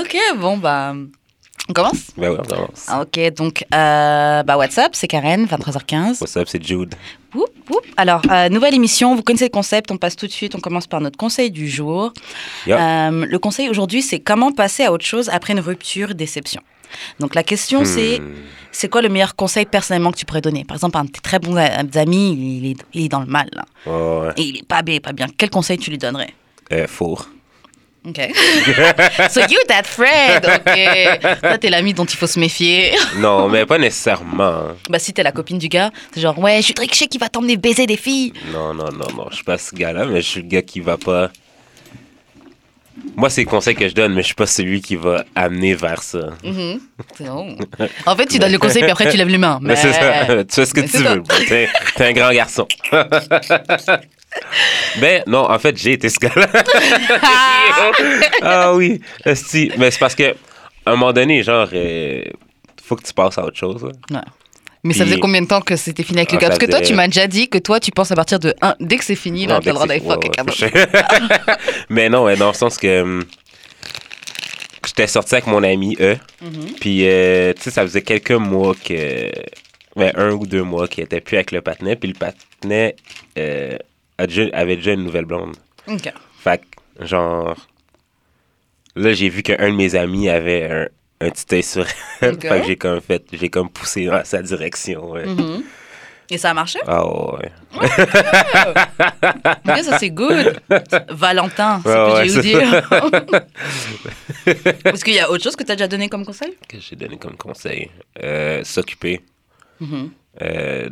Ok, bon, bah. On commence Ben ouais, on commence. Ah, Ok, donc, euh, bah, WhatsApp, c'est Karen, 23h15. What's up, c'est Jude. Whoop, whoop. Alors, euh, nouvelle émission, vous connaissez le concept, on passe tout de suite, on commence par notre conseil du jour. Euh, le conseil aujourd'hui, c'est comment passer à autre chose après une rupture, déception. Donc, la question, c'est Hmm. c'est quoi le meilleur conseil personnellement que tu pourrais donner? Par exemple, un de tes très bons amis, il est, il est dans le mal, là, ouais. et il est pas bien, pas bien. Quel conseil tu lui donnerais? Four. Ok. so you that friend, ok. Toi, t'es l'ami dont il faut se méfier. Non, mais pas nécessairement. Bah, si t'es la copine du gars, c'est genre, ouais, je suis triché qui va t'emmener baiser des filles. Non, non, non, non. Je suis pas ce gars-là, mais je suis le gars qui va pas. Moi, c'est le conseil que je donne, mais je suis pas celui qui va amener vers ça. Mhm. Non. En fait, tu donnes le conseil, puis après, tu lèves les mains. Mais Mais c'est ça. Tu fais ce que mais tu veux. t'es un grand garçon. Mais non, en fait, j'ai été ce gars-là. ah oui. esti. Mais c'est parce que, à un moment donné, genre, euh, faut que tu passes à autre chose. là. Mais ça faisait combien de temps que c'était fini avec le Ah, gars ça Parce que toi, tu m'as déjà dit que toi, tu penses à partir de un, dès que c'est fini, là, Non, t'as le droit d'aller que fuck quelqu'un ouais, ouais, Mais non, ouais, dans le sens que hum, j'étais sorti avec mon ami, eux. Mhm. Puis, euh, tu sais, ça faisait quelques mois que. Ben, un ou deux mois qu'il était plus avec le patinet. Puis le patinet euh, avait déjà une nouvelle blonde. Ok. Fait que, genre. Là, j'ai vu qu'un de mes amis avait un, un petit œil sur elle. Ok. Fait que j'ai comme fait. J'ai comme poussé dans sa direction. Ouais. Mhm. Et ça a marché? Ah ouais. Ok, ça c'est good. Valentin, c'est Ouais, que ouais, j'ai dire. Est-ce qu'il y a autre chose que tu as déjà donné comme conseil? Que j'ai donné comme conseil? Euh, S'occuper. Mhm. Euh,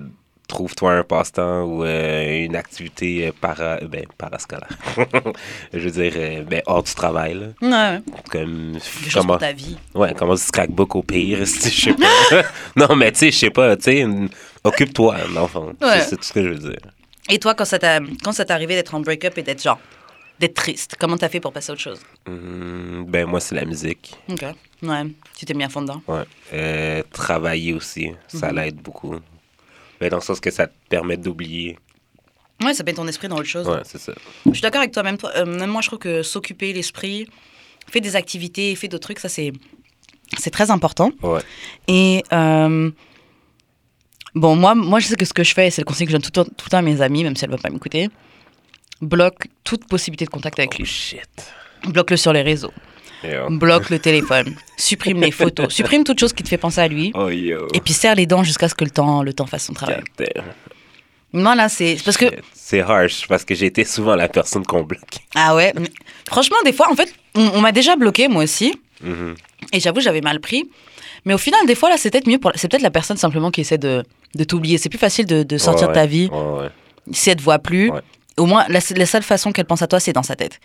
Trouve-toi un passe-temps ou euh, une activité euh, para, ben, parascolaire. Je veux dire, euh, ben, hors du travail. Là. Ouais, Comme, comment, ta vie. ouais, commence du scrapbook au pire, si je sais pas. non, mais tu sais, je sais pas, tu sais, occupe-toi, l'enfant. Ouais. C'est tout ce que je veux dire. Et toi, quand ça t'est arrivé d'être en break-up et d'être genre, d'être triste, comment t'as fait pour passer à autre chose? Hum, ben, moi, c'est la musique. Ok. Ouais, tu t'es mis à fond dedans. Ouais. Euh, travailler aussi, ça Mhm. l'aide beaucoup. Ben, dans le sens que ça te permet d'oublier. Ouais, ça met ton esprit dans autre chose. Ouais, c'est ça. Je suis d'accord avec toi. Même, toi, euh, même moi, je trouve que s'occuper l'esprit, faire des activités, faire d'autres trucs, ça c'est c'est très important. Ouais. Et euh, bon, moi, moi, je sais que ce que je fais, c'est le conseil que je donne tout, le temps- tout le temps à mes amis, même si elle ne va pas m'écouter. Bloque toute possibilité de contact avec Oh, lui. shit. Bloque-le sur les réseaux. Yo. Bloque le téléphone. Supprime les photos. Supprime toute chose qui te fait penser à lui. Oh. Et puis serre les dents jusqu'à ce que le temps, le temps fasse son travail. Moi, là, c'est parce que. C'est harsh parce que j'ai été souvent la personne qu'on bloque. Ah ouais. franchement, des fois, en fait, on, on m'a déjà bloqué, moi aussi. Mhm. Et j'avoue, j'avais mal pris. Mais au final, des fois, là, c'est peut-être mieux pour. C'est peut-être la personne simplement qui essaie de, de t'oublier. C'est plus facile de, de sortir Ouais, de ta vie ouais, ouais. si elle te voit plus. Au moins, la, la seule façon qu'elle pense à toi, c'est dans sa tête.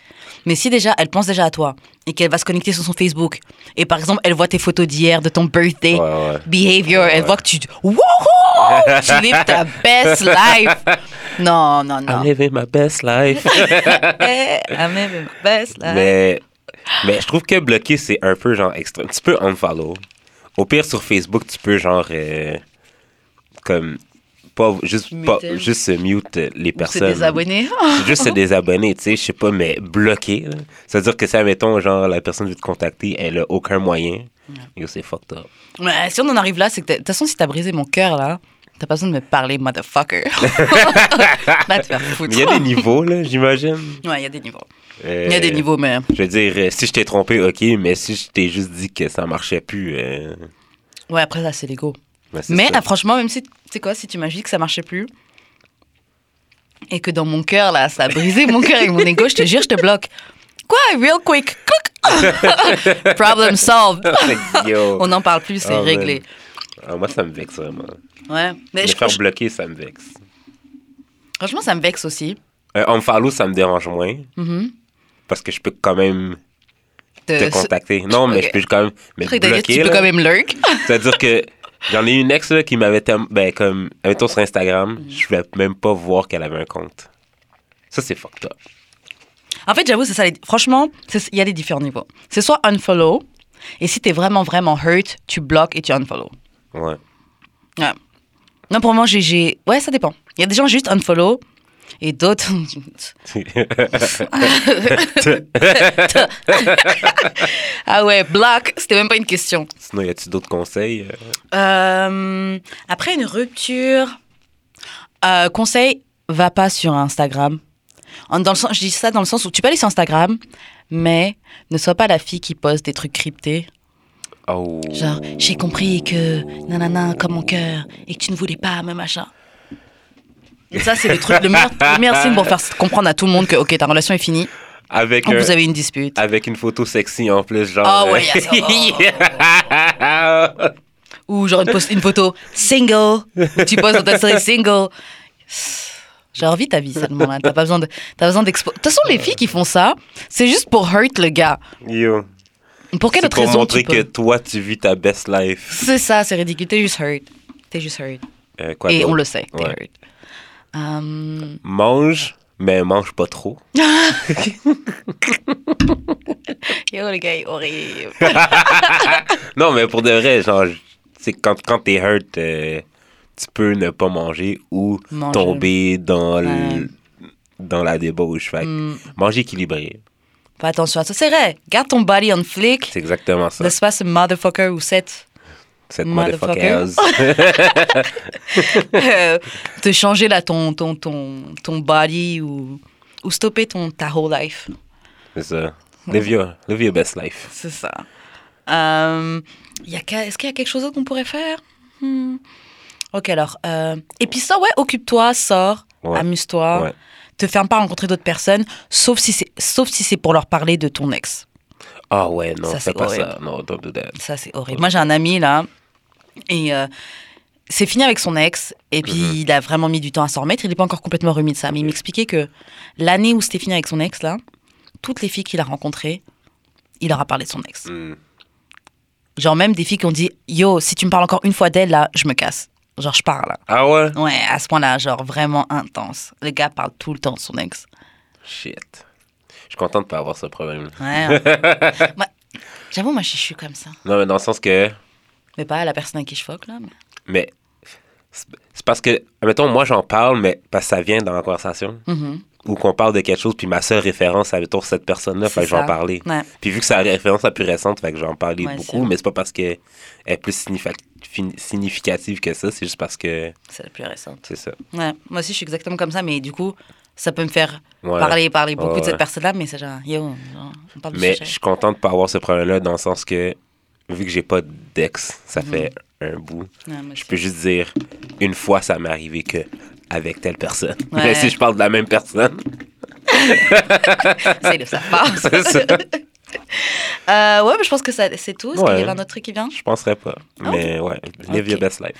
Mais si déjà, elle pense déjà à toi et qu'elle va se connecter sur son Facebook, et par exemple, elle voit tes photos d'hier, de ton birthday, Ouais, ouais. behavior, elle voit que tu. Wouhou! tu lives ta best life! Non, non, non. I'm living my best life. Eh, I'm living my best life. mais, mais je trouve que bloquer, c'est un peu genre extrême. Tu peux unfollow. Au pire, sur Facebook, tu peux genre. euh, comme. Pas, juste, pas, juste euh, mute les Ou c'est personnes. des abonnés. juste se désabonner, tu sais, je sais pas, mais bloquer. là. C'est-à-dire que si, admettons, genre, la personne veut te contacter, elle a aucun moyen. Yo, c'est fucked up. Ouais, si on en arrive là, c'est que de toute façon, si t'as brisé mon cœur là, t'as pas besoin de me parler, motherfucker. Va te faire foutre. Il y a des niveaux, là, j'imagine. Ouais, il y a des niveaux. Euh, Il y a des niveaux, mais. Je veux dire, euh, si je t'ai trompé, ok, mais si je t'ai juste dit que ça marchait plus. euh, Ouais, après, là, c'est l'ego. C'est Mais ah, franchement, même si, tu sais quoi, si tu m'as dit que ça marchait plus et que dans mon cœur, là, ça a brisé mon cœur et mon ego, je te jure, je te bloque. Quoi, real quick? Problem solved. Yo. On n'en parle plus, c'est Ah, réglé. Ah, moi, ça me vexe vraiment. Ouais. Mais Me je, faire je- bloquer, ça me vexe. franchement, ça me vexe aussi. Euh, unfollow, ça me dérange moins. Mhm. Parce que je peux quand même te contacter. Non, mais je peux quand même dire, bloquer. tu peux quand même lurk. C'est-à-dire que j'en ai une ex là, qui m'avait tem- ben comme mettons sur Instagram, Mm. je voulais même pas voir qu'elle avait un compte. Ça c'est fucked up. En fait, j'avoue, c'est ça. Franchement, il y a des différents niveaux. C'est soit unfollow, et si t'es vraiment, vraiment hurt, tu bloques et tu unfollow. Ouais. Ouais. Non, pour moi, j'ai. Ouais, ça dépend. Il y a des gens juste unfollow. Et d'autres. ah ouais, block, c'était même pas une question. Sinon, y a-tu d'autres conseils? euh? Euh, après une rupture, euh, conseil, va pas sur Instagram. Dans le sens, je dis ça dans le sens où tu peux aller sur Instagram, mais ne sois pas la fille qui poste des trucs cryptés. Oh. Genre, j'ai compris que nanana comme mon cœur et que tu ne voulais pas, mais machin. Et ça, c'est le truc, le meilleur, le meilleur signe pour faire comprendre à tout le monde que, ok, ta relation est finie, Avec, un- vous avez une dispute. avec une photo sexy en plus, genre. Ah ouais, euh, y Ou genre une, post- une photo single, où tu poses dans ta story single. J'ai envie ta vie seulement là. T'as pas besoin de, t'as besoin d'expo. De toute façon, les filles qui font ça, c'est juste pour hurt le gars. Yo. Pour quelle autre pour raison montrer tu peux que toi, tu vis ta best life. C'est ça, c'est ridicule. T'es juste hurt. T'es juste hurt. Euh, quoi Et on le sait. T'es Ouais. hurt. Hum, Mange, mais mange pas trop. Yo, le gars est horrible. Non, mais pour de vrai, genre, c'est quand, quand t'es hurt, euh, tu peux ne pas manger ou Manger. tomber dans, Ouais. dans la débauche. Fait que Hum, manger équilibré. Fais attention à ça. C'est vrai. Garde ton body on flick. C'est exactement ça. Laisse pas ce motherfucker ou cette Cette Motherfucker. motherfucker. euh, te changer là ton, ton, ton, ton body ou, ou stopper ton, ta whole life. c'est ça. Live your, live your best life. C'est ça. Euh, Est-ce qu'il y a quelque chose d'autre qu'on pourrait faire? Hmm. Ok, alors. euh, et puis ça, ouais, occupe-toi, sors, Ouais. amuse-toi. Ouais. Te ferme pas à rencontrer d'autres personnes, sauf si c'est sauf si c'est pour leur parler de ton ex. Ah ouais, non, Ça, c'est pas horrible. ça. Non, don't do that. Ça, c'est horrible. Moi, j'ai un ami, là, et euh, c'est fini avec son ex, et puis Mhm. il a vraiment mis du temps à s'en remettre. Il n'est pas encore complètement remis de ça, mais il m'expliquait que l'année où c'était fini avec son ex, là, toutes les filles qu'il a rencontrées, il leur a parlé de son ex. Hmm. Genre, même des filles qui ont dit Yo, si tu me parles encore une fois d'elle, là, je me casse. Genre, je pars, là. Ah ouais? Ouais, à ce point-là, genre, vraiment intense. Le gars parle tout le temps de son ex. Shit. Suis content de pas avoir ce problème. Ouais. Moi, J'avoue, moi, je suis- comme ça. Non, mais dans le sens que. Mais pas la personne à qui je fuck, là. mais- Mais. C'est parce que, admettons, moi j'en parle, mais parce que ça vient dans la conversation. Mhm. Ou qu'on parle de quelque chose, puis ma seule référence, c'est admettons, cette personne-là, fait que je vais ça. en parler. Ouais. Puis vu que c'est la référence la plus récente, fait que je vais en parler Ouais, c'est beaucoup, mais c'est pas parce qu'elle est plus significative que ça, c'est juste parce que C'est la plus récente. c'est ça. Ouais, moi aussi je suis exactement comme ça, mais du coup, ça peut me faire Ouais. parler, parler beaucoup Ouais, de cette personne-là, mais c'est genre, yo, genre, on parle Mais je suis content de pas avoir ce problème-là dans le sens que, vu que j'ai pas d'ex, ça Mhm. fait un bout. Je peux juste dire, une fois, ça m'est arrivé que avec telle personne. Mais si je parle de la même personne, C'est le savoir. c'est ça. Euh, ouais, mais je pense que c'est tout. Est-ce qu'il y avait un autre truc qui vient? Je penserais pas. Mais ouais, live your best life.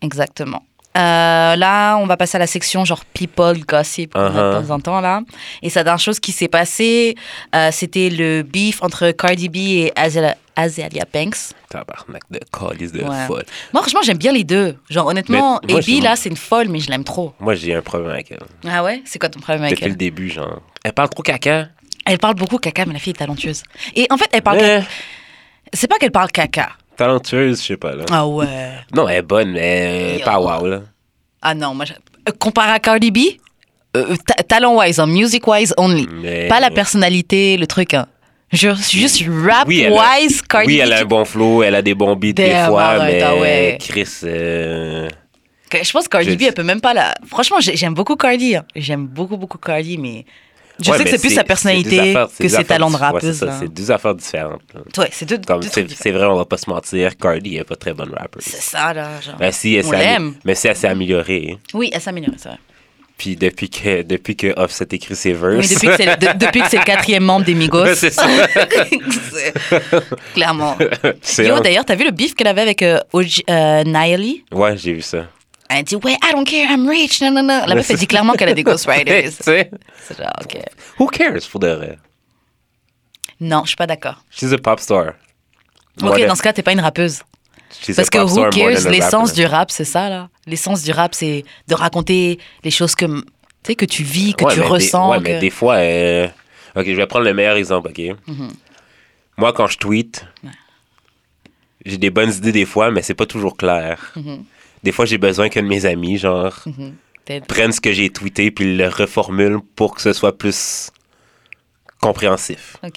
Exactement. Euh, là, on va passer à la section genre people gossip a Uh-huh. de temps en temps là. Et ça, d'une chose qui s'est passé, euh, c'était le beef entre Cardi B et Azalea, Azalea Banks. Tabarnak de calice de Ouais. folle. Moi, franchement, j'aime bien les deux. Genre, honnêtement, moi, AB, j'aime- là, c'est une folle, mais je l'aime trop. Moi, j'ai un problème avec elle. Ah ouais? C'est quoi ton problème avec Depuis le elle début, genre. Elle parle trop caca. Elle parle beaucoup caca, mais la fille est talentueuse. Et en fait, elle parle. C'est pas qu'elle parle caca. Talentueuse, je sais pas, là. Ah ouais. Non, elle est bonne, mais Yo. pas wow, là. Ah non, moi, je- euh, comparé à Cardi B, euh, ta- talent-wise, hein, music-wise only. Mais... Pas la personnalité, le truc. Hein. Je suis juste Oui, elle a- rap-wise, Cardi Oui, B. elle a un bon flow, elle a des bons beats des Damn, fois, arrête, mais ah ouais. Chris, euh, Je pense que Cardi Je- B, elle peut même pas la. Franchement, j'ai- j'aime beaucoup Cardi. hein. J'aime beaucoup, beaucoup Cardi, mais. Je ouais, sais que mais c'est plus sa personnalité affaires- que ses talents de dif- ouais, c'est rappeuse. deux affaires différentes. là. Ouais, c'est deux, c'est vrai, on va pas se mentir, Cardi est pas très bonne rapper. C'est ça, là. Genre. Mais si elle On s'est ami- l'aime. mais si elle s'est améliorée. Oui, elle s'améliore, c'est vrai. Puis depuis que depuis que Offset écrit ses verses. depuis que c'est le, de- depuis que c'est le quatrième membre des Migos. Ouais, c'est ça. Clairement. Yo, un- d'ailleurs, t'as vu le beef qu'elle avait avec euh, OG euh, Ouais, j'ai vu ça. Elle dit, ouais, I don't care, I'm rich. Non, non, non. La meuf, elle dit clairement qu'elle a des ghostwriters. C'est genre, ok. who cares pour de vrai? Non, je suis pas d'accord. She's a pop star. Ok, dans ce cas, t'es pas une rappeuse. she's Parce a que pop who cares, l'essence du rap, c'est ça, là. L'essence du rap, c'est de raconter les choses que, que tu vis, que Ouais, tu mais des- ressens. ouais, que- mais des fois, euh, ok, je vais prendre le meilleur exemple, ok? Mhm. Moi, quand je tweet, j'ai des bonnes idées des fois, mais c'est pas toujours clair. Mhm. Des fois, j'ai besoin qu'un de mes amis, genre. Peut-être. prennent ce que j'ai tweeté puis le reformulent pour que ce soit plus compréhensif. Ok.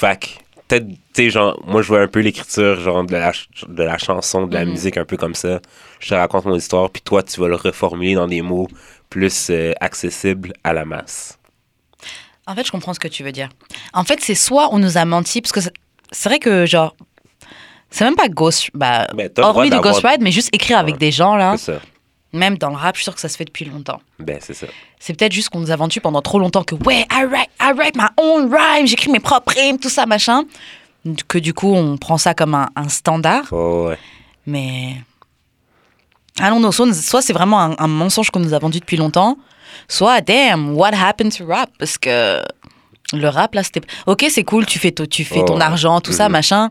Que, peut-être, tu sais, genre, moi, je vois un peu l'écriture, genre, de la, de la chanson, de la Mhm. musique, un peu comme ça. Je te raconte mon histoire, puis toi, tu vas le reformuler dans des mots plus euh, accessibles à la masse. En fait, je comprends ce que tu veux dire. En fait, c'est soit on nous a menti, parce que c'est vrai que, genre, c'est même pas ghost, bah, hormis d'avoir- ghostwrite, mais juste écrire avec des gens, là, C'est ça. même dans le rap, je suis sûre que ça se fait depuis longtemps. Ben, c'est ça. C'est peut-être juste qu'on nous a vendu pendant trop longtemps que, ouais, I write, I write my own rhyme, j'écris mes propres rimes, tout ça, machin. Que du coup, on prend ça comme un, un standard, Oh, ouais. mais. Allons, non, soit, c'est vraiment un, un mensonge qu'on nous a vendu depuis longtemps, soit, damn, what happened to rap? Parce que le rap, là, c'était. Ok, c'est cool, tu fais, tu fais Oh, ton ouais. argent, tout ça, Mhm. machin.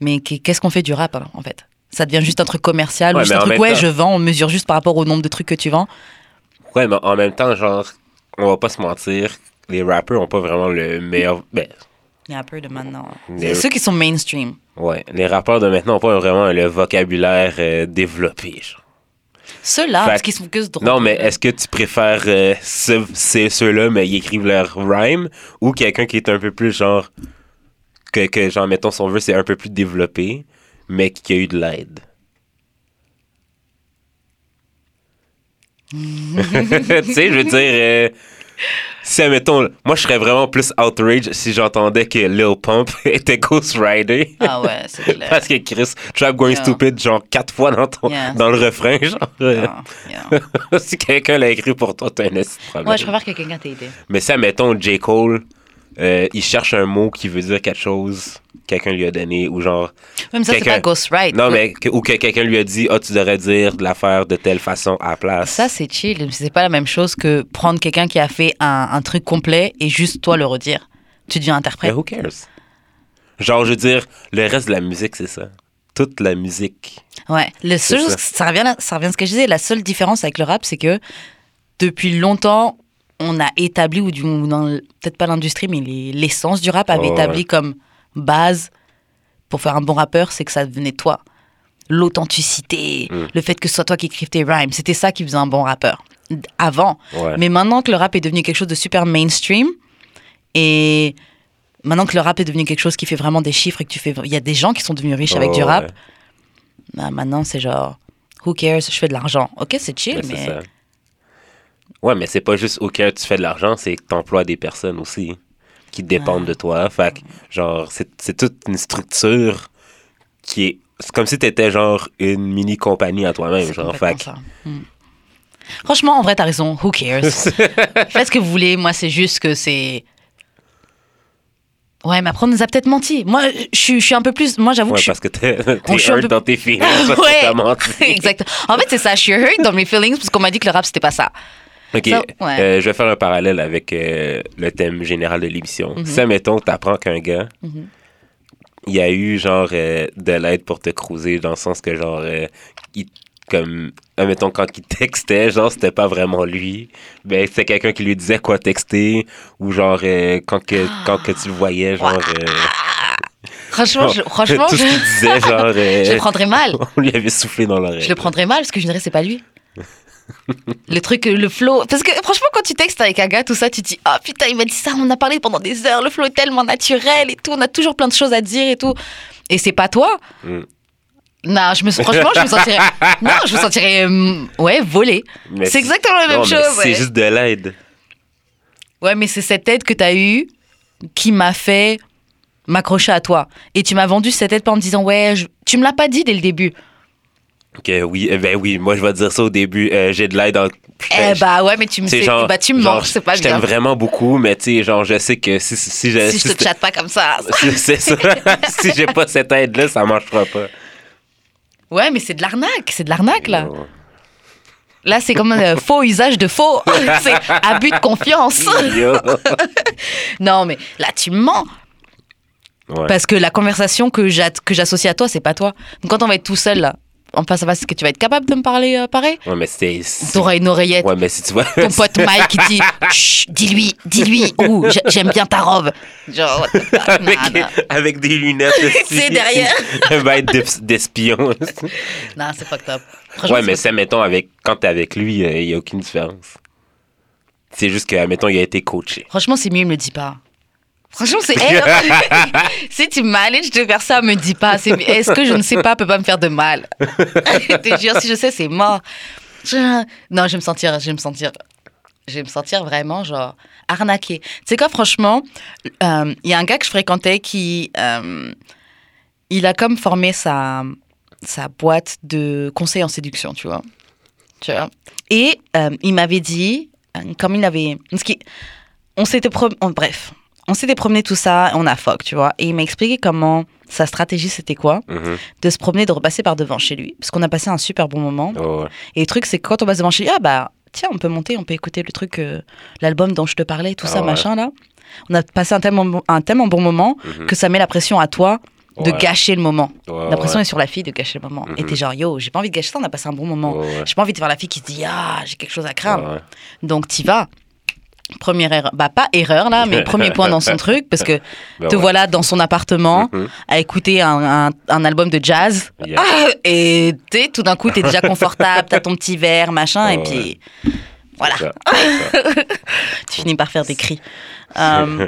Mais qu'est- qu'est-ce qu'on fait du rap, alors, en fait? Ça devient juste un truc commercial, Ouais, ou juste un truc, ouais, temps- je vends, on mesure juste par rapport au nombre de trucs que tu vends. Ouais, mais en même temps, genre, on va pas se mentir, les rappers ont pas vraiment le meilleur. Ben, un peu de maintenant. C'est Ceux qui sont mainstream. ouais, les rappeurs de maintenant ont pas vraiment le vocabulaire euh, développé. genre. Ceux-là, parce qu'ils sont que ce drôle. Non, mais est-ce que tu préfères euh, ce- ceux-là, mais ils écrivent leur rhyme, ou quelqu'un qui est un peu plus genre. Que, que genre, mettons, son vœu, c'est un peu plus développé, mais qui a eu de l'aide? tu sais, je veux dire, euh, si, admettons, moi, je serais vraiment plus outrage si j'entendais que Lil Pump était Ghost Rider. Ah ouais, c'est clair. Parce que Chris, Trap Going Yeah. Stupid, genre quatre fois dans, ton, Yeah. dans le refrain, genre. yeah. si quelqu'un l'a écrit pour toi, t'as un problème. Ouais, je préfère que quelqu'un t'ait aidé. Mais ça, mettons, J. Cole, euh, il cherche un mot qui veut dire quelque chose, quelqu'un lui a donné, ou genre. Même ça, c'est pas ghostwrite. Non, mais que- ou que quelqu'un lui a dit, ah, tu devrais dire de l'affaire de telle façon à la place. Ça, c'est chill. C'est pas la même chose que prendre quelqu'un qui a fait un, un truc complet et juste toi le redire. Tu deviens Mais interprète. who cares? Genre, je veux dire, le reste de la musique, c'est ça. Toute la musique. Ouais. Le seul, ça. ça. revient, à- ça revient à ce que je disais. La seule différence avec le rap, c'est que depuis longtemps, on a établi, ou du peut-être pas l'industrie, mais les- l'essence du rap avait Oh, établi ouais. comme base pour faire un bon rappeur, c'est que ça venait de toi. L'authenticité, Mm. le fait que ce soit toi qui écrives tes rhymes, c'était ça qui faisait un bon rappeur. Avant. Ouais. Mais maintenant que le rap est devenu quelque chose de super mainstream, et maintenant que le rap est devenu quelque chose qui fait vraiment des chiffres et que tu fais. Il y a des gens qui sont devenus riches avec du rap. ouais. Bah, maintenant, c'est genre, who cares, je fais de l'argent. Ok, c'est chill, mais. Ouais, mais c'est pas juste auquel tu fais de l'argent, c'est que t'emploies des personnes aussi qui dépendent de toi. Fait que, genre, c'est toute une structure qui est. C'est comme si t'étais genre une mini compagnie à toi-même, genre. Fait ça. Hmm. Franchement, en vrai, t'as raison. Who cares? Faites ce que vous voulez. Moi, c'est juste que c'est. Ouais, mais après, on nous a peut-être menti. Moi, je suis- je suis un peu plus. Moi, j'avoue Ouais, que je suis parce que t'es hurt peu- dans tes feelings, parce Ouais. menti. Exactement. En fait, c'est ça. Je suis hurt dans mes feelings parce qu'on m'a dit que le rap, c'était pas ça. Ok, Ça, ouais. euh, je vais faire un parallèle avec euh, le thème général de l'émission. Mhm. Si, mettons, t'apprends qu'un gars, Mhm. il y a eu, genre, euh, de l'aide pour te cruiser, dans le sens que, genre, il- comme, mettons, quand il textait, genre, c'était pas vraiment lui, ben, c'était quelqu'un qui lui disait quoi texter, ou genre, quand, que, quand que tu le voyais, genre... Franchement, je, franchement, tout ce qu'il disait, genre... je le prendrais mal. on lui avait soufflé dans l'oreille. Je le prendrais mal parce que je dirais c'est pas lui. le truc, le flow. Parce que franchement, quand tu textes avec un gars, tout ça, tu te dis Ah putain, il m'a dit ça, on a parlé pendant des heures, le flow est tellement naturel et tout, on a toujours plein de choses à dire et tout. Et c'est pas toi. Mm. Non, je me, franchement, je me sentirais. Non, je me sentirais. hum, ouais, volé. C'est exactement la même non, chose. C'est ouais. juste de l'aide. Ouais, mais c'est cette aide que tu as eue qui m'a fait m'accrocher à toi. Et tu m'as vendu cette aide pas en me disant Ouais, je- tu me l'as pas dit dès le début. Ok, oui, eh ben oui, moi je vais te dire ça au début. euh, j'ai de l'aide en. Eh bah ouais, mais tu me, sais, genre, bah, tu me manques, c'est pas Je bien. t'aime vraiment beaucoup, mais tu sais, genre, je sais que si, si, si je. si je te chatte pas comme ça. si- c'est ça. si j'ai pas cette aide-là, ça marchera pas. Ouais, mais c'est de l'arnaque, c'est de l'arnaque là. Là, c'est comme un faux usage de faux. c'est abus de confiance. Non, mais là, tu me mens. Ouais. Parce que la conversation que que j'associe à toi, c'est pas toi. Donc quand on va être tout seul là, en face à face, est-ce que tu vas être capable de me parler euh, pareil Ouais, mais c'est. T'auras une oreillette. Ouais, mais si tu vois. Ton pote Mike qui dit Chut, dis-lui, dis-lui, j'ai- j'aime bien ta robe. Genre, what the fuck, avec, nah, nah. avec des lunettes. C'est derrière. Un bail d'es- d'espion. Non, c'est fucked up. Ouais, mais c'est c'est, mettons, avec, quand t'es avec lui, il n'y a aucune différence. C'est juste que, mettons, il a été coaché. Franchement, c'est mieux, me le dis pas. Franchement, c'est. Hey, si tu manages de faire ça, me dis pas. Est-ce que je ne sais pas peut pas me faire de mal? Je te jure, si je sais, c'est mort. Je- Non, je vais me sentir, je vais me sentir, je vais me sentir vraiment genre arnaquée. Tu sais quoi, franchement, euh, il y a un gars que je fréquentais qui, euh, il a comme formé sa sa boîte de conseils en séduction, tu vois. Tu vois. Et euh, il m'avait dit, euh, comme il avait, parce on s'était prom- on- bref, on s'était promené tout ça, on a fuck, tu vois. Et il m'a expliqué comment sa stratégie c'était quoi, Mhm. de se promener, de repasser par devant chez lui, parce qu'on a passé un super bon moment. Oh, ouais. Et le truc c'est que quand on passe devant chez lui, ah bah tiens, on peut monter, on peut écouter le truc, euh, l'album dont je te parlais, tout Ah ça ouais. machin là. On a passé un tellement bon- un tellement bon moment Mhm. que ça met la pression à toi de Ouais. gâcher le moment. Ouais, La pression ouais. est sur la fille de gâcher le moment. Et Mhm. t'es genre yo, j'ai pas envie de gâcher ça, on a passé un bon moment. J'ai pas envie de faire la fille qui se dit ah j'ai quelque chose à craindre. Donc t'y vas. Première erreur, bah pas erreur là, mais premier point dans son truc parce que Ben te ouais. voilà dans son appartement Mhm. à écouter un, un- un album de jazz Yeah. Ah, et tout d'un coup t'es déjà confortable, t'as ton petit verre machin et Ouais, puis voilà, ça. tu finis par faire des cris, Euh,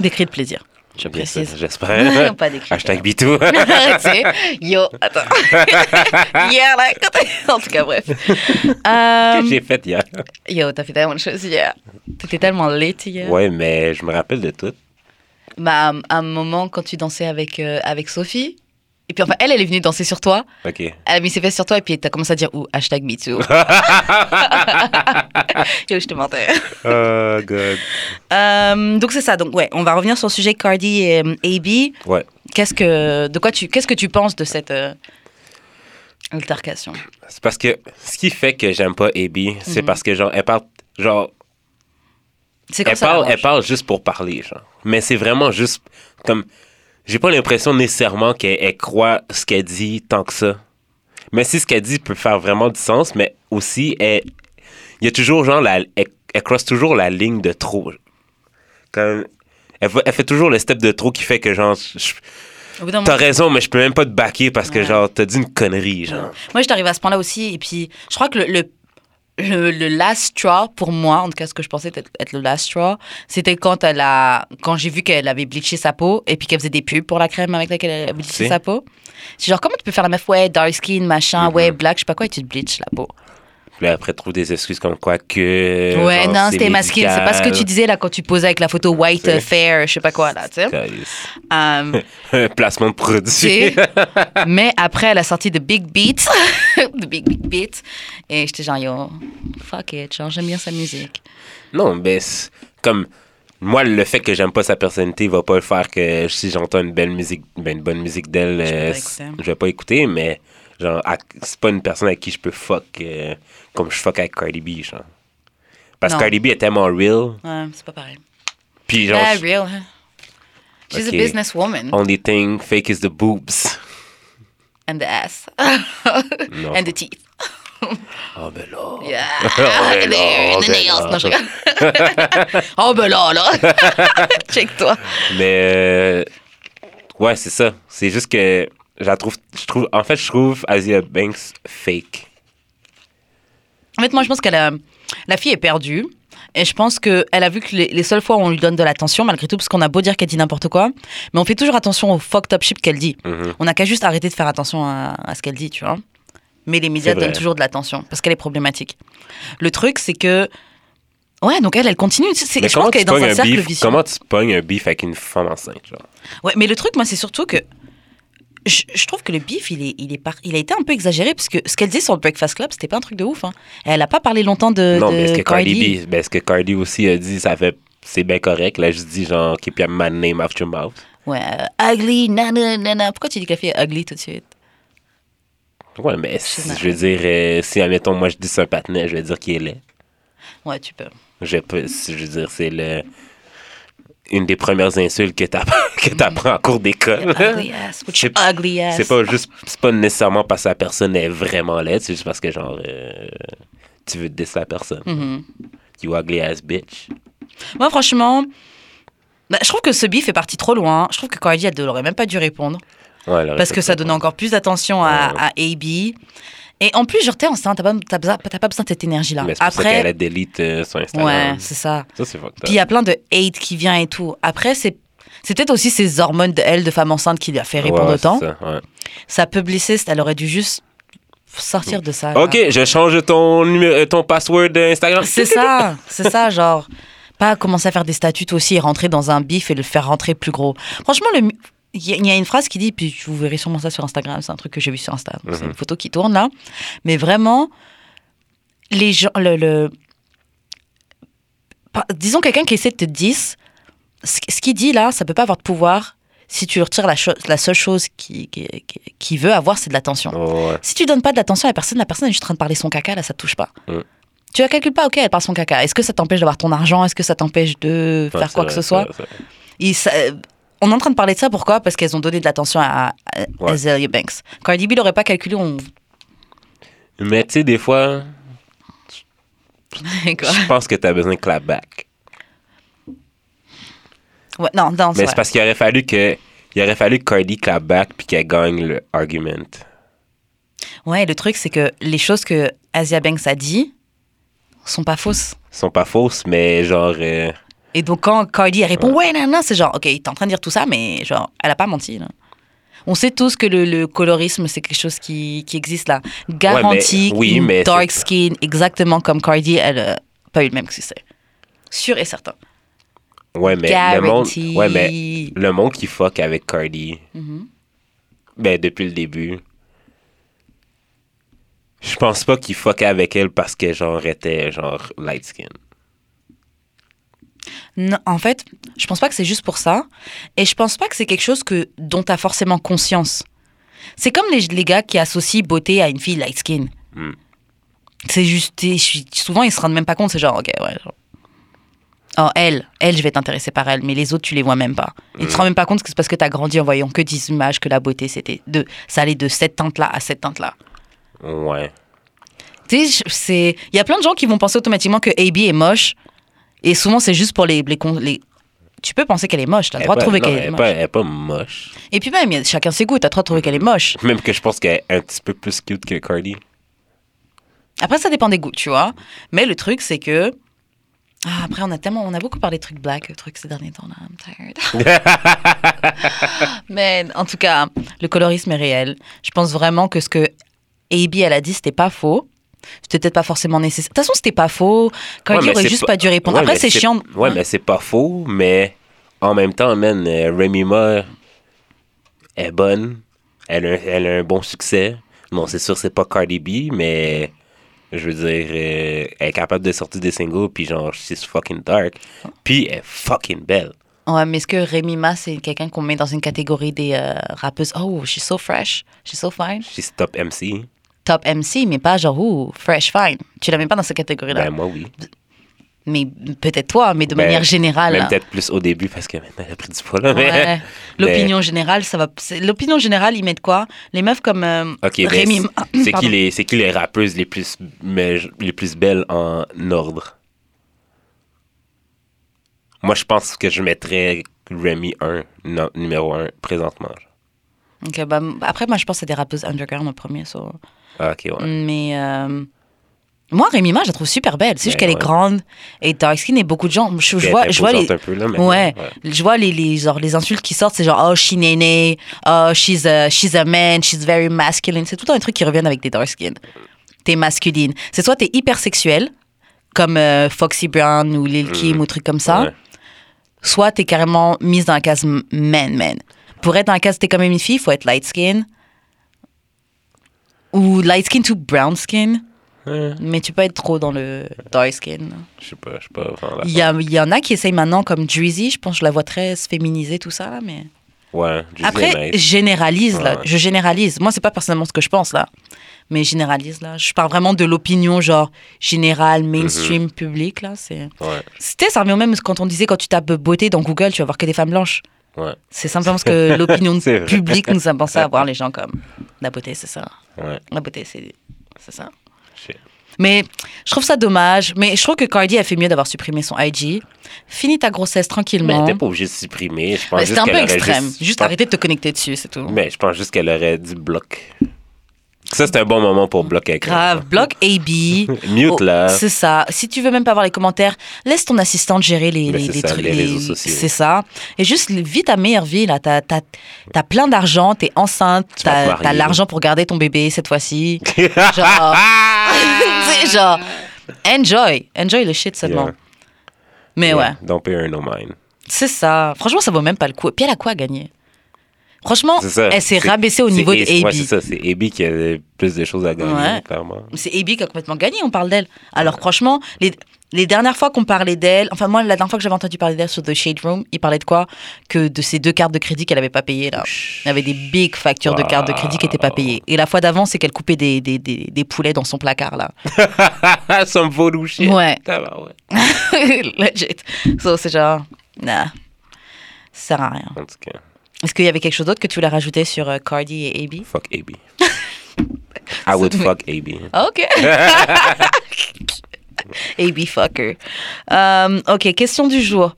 des cris de plaisir. Je précise. J'espère. pas des cris. Hashtag bitou. Yo, attends. hier, là, en tout cas, bref. Euh, que j'ai fait hier? yo, t'as fait tellement de choses hier. T'étais tellement late hier. Ouais, mais je me rappelle de tout. Bah, à un moment, quand tu dansais avec, euh, avec Sophie, et puis enfin, elle, elle est venue danser sur toi. Ok. Elle a mis ses fesses sur toi, et puis t'as commencé à dire, ouh, hashtag MeToo. yo, je te mentais. Oh, God. Euh, donc c'est ça. Donc ouais, on va revenir sur le sujet Cardi et euh, AB. Ouais. Qu'est-ce que, de quoi tu, qu'est-ce que tu penses de cette euh, altercation? C'est parce que ce qui fait que j'aime pas AB, c'est Mhm. parce que, genre, elle parle. Genre, C'est elle ça. parle, elle parle juste pour parler, genre. Mais c'est vraiment juste comme. J'ai pas l'impression nécessairement qu'elle elle croit ce qu'elle dit tant que ça. Mais si ce qu'elle dit peut faire vraiment du sens, mais aussi, elle- il y a toujours, genre, la, elle, elle croise toujours la ligne de trop. Comme, elle, fait toujours le step de trop qui fait que, genre, t'as raison, mais je peux même pas te backer parce que, Ouais. genre, t'as dit une connerie, genre. Moi, je t'arrive à ce point-là aussi. Et puis, je crois que le, le, le, le last straw, pour moi, en tout cas, ce que je pensais être, le last straw, c'était quand elle a, quand j'ai vu qu'elle avait bleaché sa peau et puis qu'elle faisait des pubs pour la crème avec laquelle elle a bleaché Si. sa peau. C'est genre, comment tu peux faire la meuf, ouais, dark skin, machin, Mhm. ouais, black, je sais pas quoi, et tu te bleaches la peau. Puis après, trouve des excuses comme quoi que. ouais, genre, non, c'était masqué. C'est pas ce que tu disais là quand tu posais avec la photo white, euh, fair, je sais pas quoi, là, tu sais. Un placement de produit. Mais après, elle a sorti The Big Beat. The Big Big Beat. Et j'étais genre, yo, fuck it. Genre, j'aime bien sa musique. Non, mais comme moi, le fait que j'aime pas sa personnalité va pas faire que si j'entends une belle musique, ben, une bonne musique d'elle, Je euh, je vais pas écouter, mais genre, c'est pas une personne avec qui je peux fuck euh, comme je fuck avec Cardi B, genre. Parce que. Cardi B est tellement real, Ouais, c'est pas pareil. puis genre, Yeah, real. huh? She's Ok. a businesswoman. only thing fake is the boobs. And the ass. And the teeth. Oh, ben là. Yeah. The- non, and the ben nails. non. Oh, ben là, là. Check-toi. Mais euh, ouais, c'est ça. C'est juste que je la trouve, je trouve, en fait, je trouve Asia Banks fake. En fait, moi, je pense qu'elle a... La fille est perdue. Et je pense qu'elle a vu que les, les seules fois où on lui donne de l'attention, malgré tout, parce qu'on a beau dire qu'elle dit n'importe quoi, mais on fait toujours attention au fucked up shit qu'elle dit. Mhm. On n'a qu'à juste arrêter de faire attention à, à ce qu'elle dit, tu vois. Mais les médias donnent toujours de l'attention parce qu'elle est problématique. Le truc, c'est que. Ouais, donc elle, elle continue. C'est- Mais je pense qu'elle est dans un un cercle beef, vicieux. comment tu pognes un beef avec une femme enceinte, genre? Ouais, mais le truc, moi, c'est surtout que. Je, je trouve que le bif, il, est, il, est par- il a été un peu exagéré parce que ce qu'elle disait sur le Breakfast Club, c'était pas un truc de ouf. hein. Elle a pas parlé longtemps de, non, de mais est-ce que Cardi, Cardi. B, ben, est-ce que Cardi aussi a dit, ça fait, c'est bien correct, là, je dis, genre, keep your man name after your mouth? Ouais, euh, ugly, nana, nana. Pourquoi tu dis que la fille est ugly tout de suite? Ouais, mais si- je veux dire, euh, si, admettons, moi, je dis c'est un patinet, je vais dire qu'il est laid. Ouais, tu peux. Je, si- je veux dire, c'est le. Une des premières insultes que que t'apprends en cours d'école. C'est- ugly ass? C'est pas juste, c'est pas nécessairement parce que la personne est vraiment laide, c'est juste parce que genre, euh, tu veux diss la personne. Mhm. You ugly ass bitch. Moi, franchement, bah, je trouve que ce bif est parti trop loin. Je trouve que Cardi, elle n'aurait même pas dû répondre. Ouais, elle Parce que ça donnait encore plus d'attention à, Ouais. à AB. Et en plus, genre, t'es enceinte, t'as pas, pas besoin de cette énergie-là. Mais c'est pour ça qu'elle Après, a delete euh, sur Instagram. ouais, c'est ça. Ça, c'est fucked Puis il y a plein de hate qui vient et tout. Après, c'est. C'est peut-être aussi ces hormones de elle, de femme enceinte, qui lui a fait répondre Ouais, autant. ça, ouais. Sa publiciste, elle aurait dû juste sortir de ça. là. Ok, je change ton, euh, ton password d'Instagram. C'est ça, c'est ça, genre. Pas commencer à faire des statuts aussi et rentrer dans un bif et le faire rentrer plus gros. Franchement, le. Il y, a- il y a une phrase qui dit, puis vous verrez sûrement ça sur Instagram, c'est un truc que j'ai vu sur Instagram, c'est Mhm. une photo qui tourne là. Mais vraiment, les gens. Le, disons quelqu'un qui essaie de te dire, ce, qu'il dit là, ça peut pas avoir de pouvoir si tu retires la, la seule chose qu'il qui, qui- veut avoir, c'est de l'attention. Oh, ouais. Si tu donnes pas d'attention à la personne, la personne est juste en train de parler son caca, là, ça te touche pas. Mm. Tu la calcules pas, ok, elle parle son caca. Est-ce que ça t'empêche d'avoir ton argent? Est-ce que ça t'empêche de faire c'est quoi vrai, que ce c'est soit? c'est. Et ça- euh, On est en train de parler de ça, pourquoi? Parce qu'elles ont donné de l'attention à, à Ouais. Azealia Banks. Cardi B l'aurait pas calculé, on... Mais tu sais, des fois, je pense que t'as besoin de clap back. Ouais, non, non, c'est Mais c'est parce qu'il aurait fallu que. Il aurait fallu que Cardi clap back puis qu'elle gagne le argument. Ouais, le truc, c'est que les choses que Asia Banks a dit sont pas fausses. sont pas fausses, mais genre. euh, Et donc, quand Cardi répond, ouais, non, non, c'est genre, ok, t'es en train de dire tout ça, mais genre, elle a pas menti. Là. On sait tous que le, le colorisme, c'est quelque chose qui, qui existe là. Garantie, oui, mais dark skin, exactement comme Cardi, elle a pas eu le même succès. Sûr et certain. Ouais, mais le monde. Ouais, mais le monde qui fuck avec Cardi, Mhm. ben depuis le début. Je pense pas qu'il fuck avec elle parce que genre était genre light skin. Non, en fait, je pense pas que c'est juste pour ça. Et je pense pas que c'est quelque chose que, dont tu as forcément conscience. C'est comme les, les gars qui associent beauté à une fille light skin. Hmm. C'est juste. souvent, ils se rendent même pas compte. C'est genre, ok, ouais. genre. Oh, elle, elle, je vais t'intéresser par elle, mais les autres, tu les vois même pas. Et tu te rends même pas compte que c'est parce que tu as grandi en voyant que 10 images que la beauté, c'était de. Ça allait de cette teinte-là à cette teinte-là. Ouais. Tu sais. Il y a plein de gens qui vont penser automatiquement que AB est moche. Et souvent, c'est juste pour les. les, Tu peux penser qu'elle est moche, t'as le droit de trouver qu'elle elle est moche. pas, elle est pas moche. Et puis même, il y a- chacun ses goûts, t'as le droit de trouver qu'elle est moche. Même que je pense qu'elle est un petit peu plus cute que Cardi. Après, ça dépend des goûts, tu vois. Mais le truc, c'est que. Ah, après, on a tellement. On a beaucoup parlé de trucs black, trucs ces derniers temps, là. I'm tired. Mais en tout cas, le colorisme est réel. Je pense vraiment que ce que AB, elle a dit, c'était pas faux. C'était peut-être pas forcément nécessaire. De toute façon, c'était pas faux. Cardi Ouais, aurait juste pas- pas dû répondre. Ouais, Après, c'est chiant. Ouais, mais c'est pas faux, mais en même temps, man, euh, Remy Ma est bonne. Elle a, elle a un bon succès. Bon, c'est sûr, c'est pas Cardi B, mais je veux dire, euh, elle est capable de sortir des singles, puis genre, she's fucking dark. Puis elle est fucking belle. Ouais, mais est-ce que Rémi Ma, c'est quelqu'un qu'on met dans une catégorie des euh, rappeuses? Oh, she's so fresh, she's so fine. She's top MC. Top MC, mais pas genre, ouh, fresh, fine. Tu la mets pas dans cette catégorie-là. Ben, moi, oui. mais peut-être toi, mais de Ben, manière générale. Même peut-être plus au début, parce que maintenant, elle a pris du poids, là. mais- Ouais. L'opinion générale, ça va. L'opinion générale, ils mettent quoi? Les meufs comme euh, ben, Rémi. c'est- c'est qui, les, c'est qui les rappeuses les plus, mais, les plus belles en ordre? Moi, je pense que je mettrais Remy 1, no- numéro 1, présentement. Ok, après, moi, je pense que c'est des rappeuses underground en premier. so. Ah, ok, ouais. Mais euh, moi, Rémi Ma, je la trouve super belle. C'est juste qu'elle est grande et dark skin et beaucoup de gens. Je, vois, je vois les. imposante un peu, là, mais- Ouais, je vois les, les, genre, les insultes qui sortent, c'est genre, oh, she néné, oh, she's a, she's a man, she's very masculine. C'est tout le temps un truc qui reviennent avec des dark skin. T'es masculine. C'est soit t'es hyper sexuel, comme euh, Foxy Brown ou Lil Kim Mhm. ou trucs comme ça, soit t'es carrément mise dans la case man, man. Pour être dans la case t'es quand même une fille, il faut être light skin. Ou light skin to brown skin. Ouais. Mais tu peux être trop dans le dark skin. Je sais pas, je sais pas. Il y, y en a qui essayent maintenant comme Drizzy, je pense que je la vois très se féminiser, tout ça, là, mais... Ouais, Après, généralise, là. Ouais. Je généralise. Moi, c'est pas personnellement ce que je pense, là. Mais généralise, là. Je parle vraiment de l'opinion, genre, générale, mainstream, Mhm. public, là. C'est... C'était, ça revient même quand on disait, quand tu tapes beauté dans Google, tu vas voir que des femmes blanches. Ouais, C'est simplement ce que l'opinion publique nous a pensé à voir les gens comme. La beauté, c'est ça. ouais. La beauté, c'est, ça. Mais je trouve ça dommage. Mais je trouve que Cardi a fait mieux d'avoir supprimé son IG. Finis ta grossesse Mais tranquillement. t'es pas obligé de supprimer. Je pense C'était un peu extrême. Juste, Juste, pense- arrêter de te connecter dessus, c'est tout. Mais je pense juste qu'elle aurait dit bloc. Ça, c'est un bon moment pour bloquer quelqu'un. Grave. Bloc AB. Mute Oh, là. C'est ça. Si tu veux même pas voir les commentaires, laisse ton assistante gérer les, ça, trucs. les réseaux sociaux. C'est ça. Et juste vis ta meilleure vie, là. T'as as, plein d'argent, t'es enceinte, t'as as l'argent pour garder ton bébé cette fois-ci. Genre. genre. Enjoy. Enjoy le shit seulement. Yeah. Mais Yeah, ouais. Don't pay her no mind. C'est ça. Franchement, ça vaut même pas le coup. Puis elle a quoi à gagner? Franchement, elle s'est rabaissée au niveau de Ace- Ouais, AB. c'est ça. C'est AB qui a plus de choses à gagner, Ouais. clairement. C'est AB qui a complètement gagné, on parle d'elle. Alors franchement, les, les dernières fois qu'on parlait d'elle, enfin moi, la dernière fois que j'avais entendu parler d'elle sur The Shade Room, il parlait de quoi? Que de ces deux cartes de crédit qu'elle avait pas payées là. Il y avait des big factures de cartes de crédit qui n'étaient pas payées. Et la fois d'avant, c'est qu'elle coupait des, des, des, des poulets dans son placard là. Some shit. Ouais. Tabarouette. Legit. So, c'est genre, nah, ça sert à rien. En tout cas, Est-ce qu'il y avait quelque chose d'autre que tu voulais rajouter sur euh, Cardi et AB fuck AB. I would fuck AB. Ok. AB fucker. Euh, ok, question du jour.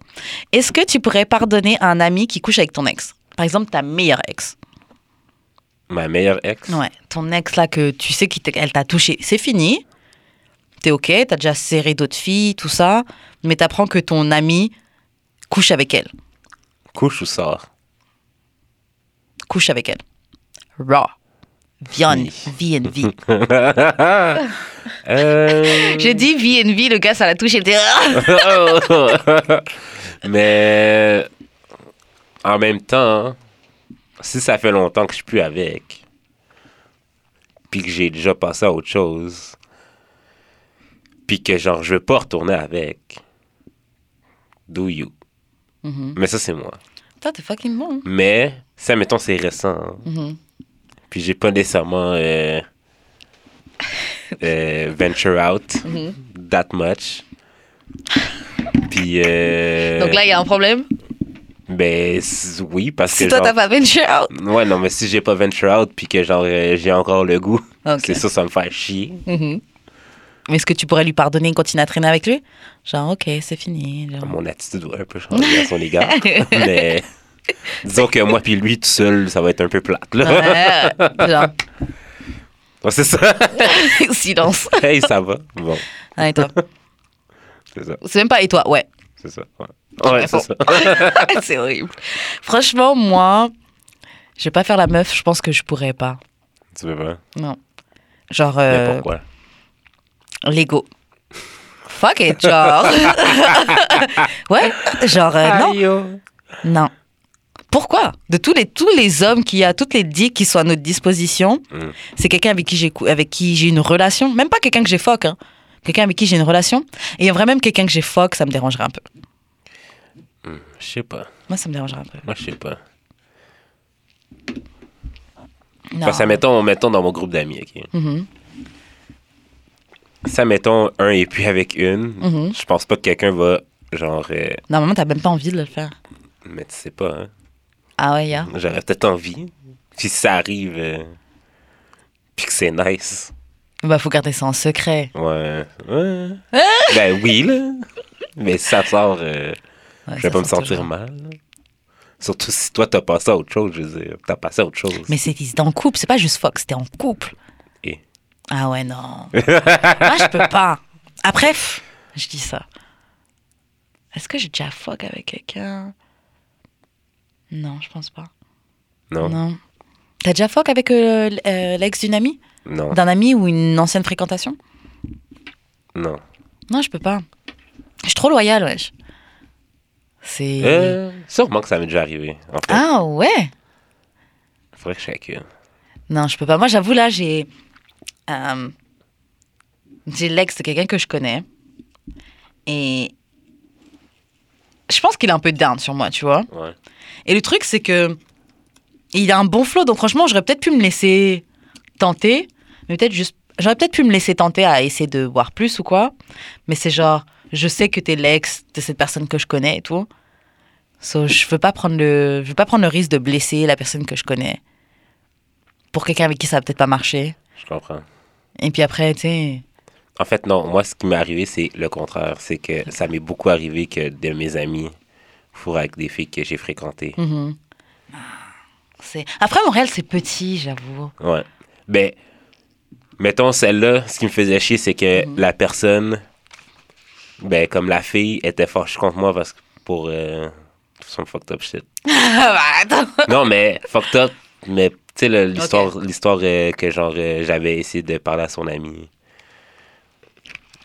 Est-ce que tu pourrais pardonner à un ami qui couche avec ton ex? Par exemple, ta meilleure ex. Ma meilleure ex? Ouais, ton ex là que tu sais qu'elle t'a touché. C'est fini. T'es ok, t'as déjà serré d'autres filles, tout ça. Mais t'apprends que ton ami couche avec elle. Couche ou sort? Couche avec elle. Raw. Oui. V&V. Euh, J'ai dit V&V, le gars, ça l'a touché. Mais en même temps, si ça fait longtemps que je suis plus avec, puis que j'ai déjà passé à autre chose, puis que genre je veux pas retourner avec, do you? Mhm. Mais ça c'est moi. Toi, t'es fucking bon. Mais ça mettons c'est récent, Mhm. puis j'ai pas nécessairement euh, euh, venture out Mhm. that much. Puis euh, Donc là, il y a un problème? Ben oui, parce Si que toi, genre... t'as pas venture out? Ouais, non, mais si j'ai pas venture out puis que genre j'ai encore le goût, Ok. c'est ça, ça me fait chier. Mhm. Mais est-ce que tu pourrais lui pardonner et continuer à traîner avec lui? Genre, ok, c'est fini. genre. Mon attitude va un peu changer à son égard. mais disons que moi puis lui tout seul, ça va être un peu plate, là. Ouais, c'est ça. silence. hey, ça va. Bon, Ah, et toi c'est ça. C'est même pas et toi, ouais. C'est ça. Ouais, ouais c'est bon. ça. c'est horrible. Franchement, moi, je vais pas faire la meuf, je pense que je pourrais pas. tu veux pas? Non. Genre, Mais euh, pourquoi? Lego. Fuck it, genre. ouais, genre, euh, non. Aïe, oh. Non. Pourquoi De tous les, tous les hommes qu'il y a, toutes les dicks qui sont à notre disposition, Mm. c'est quelqu'un avec qui j'ai avec qui j'ai une relation. Même pas quelqu'un que j'ai fuck, hein. Quelqu'un avec qui j'ai une relation. Et il y a vraiment même quelqu'un que j'ai fuck, ça me dérangerait un peu. Je sais pas. Moi, ça me dérangerait un peu. Moi, je sais pas. Non. Parce que, mettons, mettons dans mon groupe d'amis, OK? Mhm. Ça, mettons, un et puis avec une, Mhm. je pense pas que quelqu'un va, genre, euh, Normalement, t'as même pas envie de le faire. mais tu sais pas, hein. Ah ouais, ya. J'aurais peut-être envie. Puis si ça arrive, euh, puis que c'est nice. Bah, faut garder ça en secret. Ouais. ouais. ben oui, là. Mais si ça sort, euh, Ouais, je vais pas me sent sentir toujours. mal. là. Surtout si toi, t'as passé à autre chose, je veux dire. T'as passé à autre chose. Mais c'est- c'était en couple, c'est pas juste fuck, c'était en couple. Et? Ah ouais, non. Moi, je peux pas. Après, pff, je dis ça. Est-ce que j'ai déjà fuck avec quelqu'un? Non, je pense pas. Non? Non. T'as déjà fuck avec euh, euh, l'ex d'une amie? Non. D'un ami ou une ancienne fréquentation? Non. Non, je peux pas. Je suis trop loyale, wesh. C'est. Euh, sûrement que ça m'est déjà arrivé. En fait, Ah ouais? Faudrait que je calcule. Non, je peux pas. Moi, j'avoue, là, j'ai. euh, j'ai l'ex de quelqu'un que je connais. Et. Je pense qu'il est un peu down sur moi, tu vois. Ouais. Et le truc, c'est que il a un bon flow, donc franchement, j'aurais peut-être pu me laisser tenter, mais peut-être juste. J'aurais peut-être pu me laisser tenter à essayer de voir plus ou quoi, mais c'est genre, je sais que t'es l'ex de cette personne que je connais et tout. So, je veux pas prendre le, je veux pas prendre le risque de blesser la personne que je connais pour quelqu'un avec qui ça va peut-être pas marcher. Je comprends. Et puis après, tu sais, En fait, non. Moi, ce qui m'est arrivé, c'est le contraire. C'est que ça m'est beaucoup arrivé que de mes amis fourrent avec des filles que j'ai fréquentées. mhm. c'est. Après Montréal, c'est petit, j'avoue. Ouais. Ben, mettons celle-là, ce qui me faisait chier, c'est que Mhm. la personne, ben, comme la fille, était fâchée contre moi parce que pour euh, son fucked up shit. Bah. Non, mais fucked up, mais tu sais, l'histoire l'histoire euh, que genre euh, j'avais essayé de parler à son ami.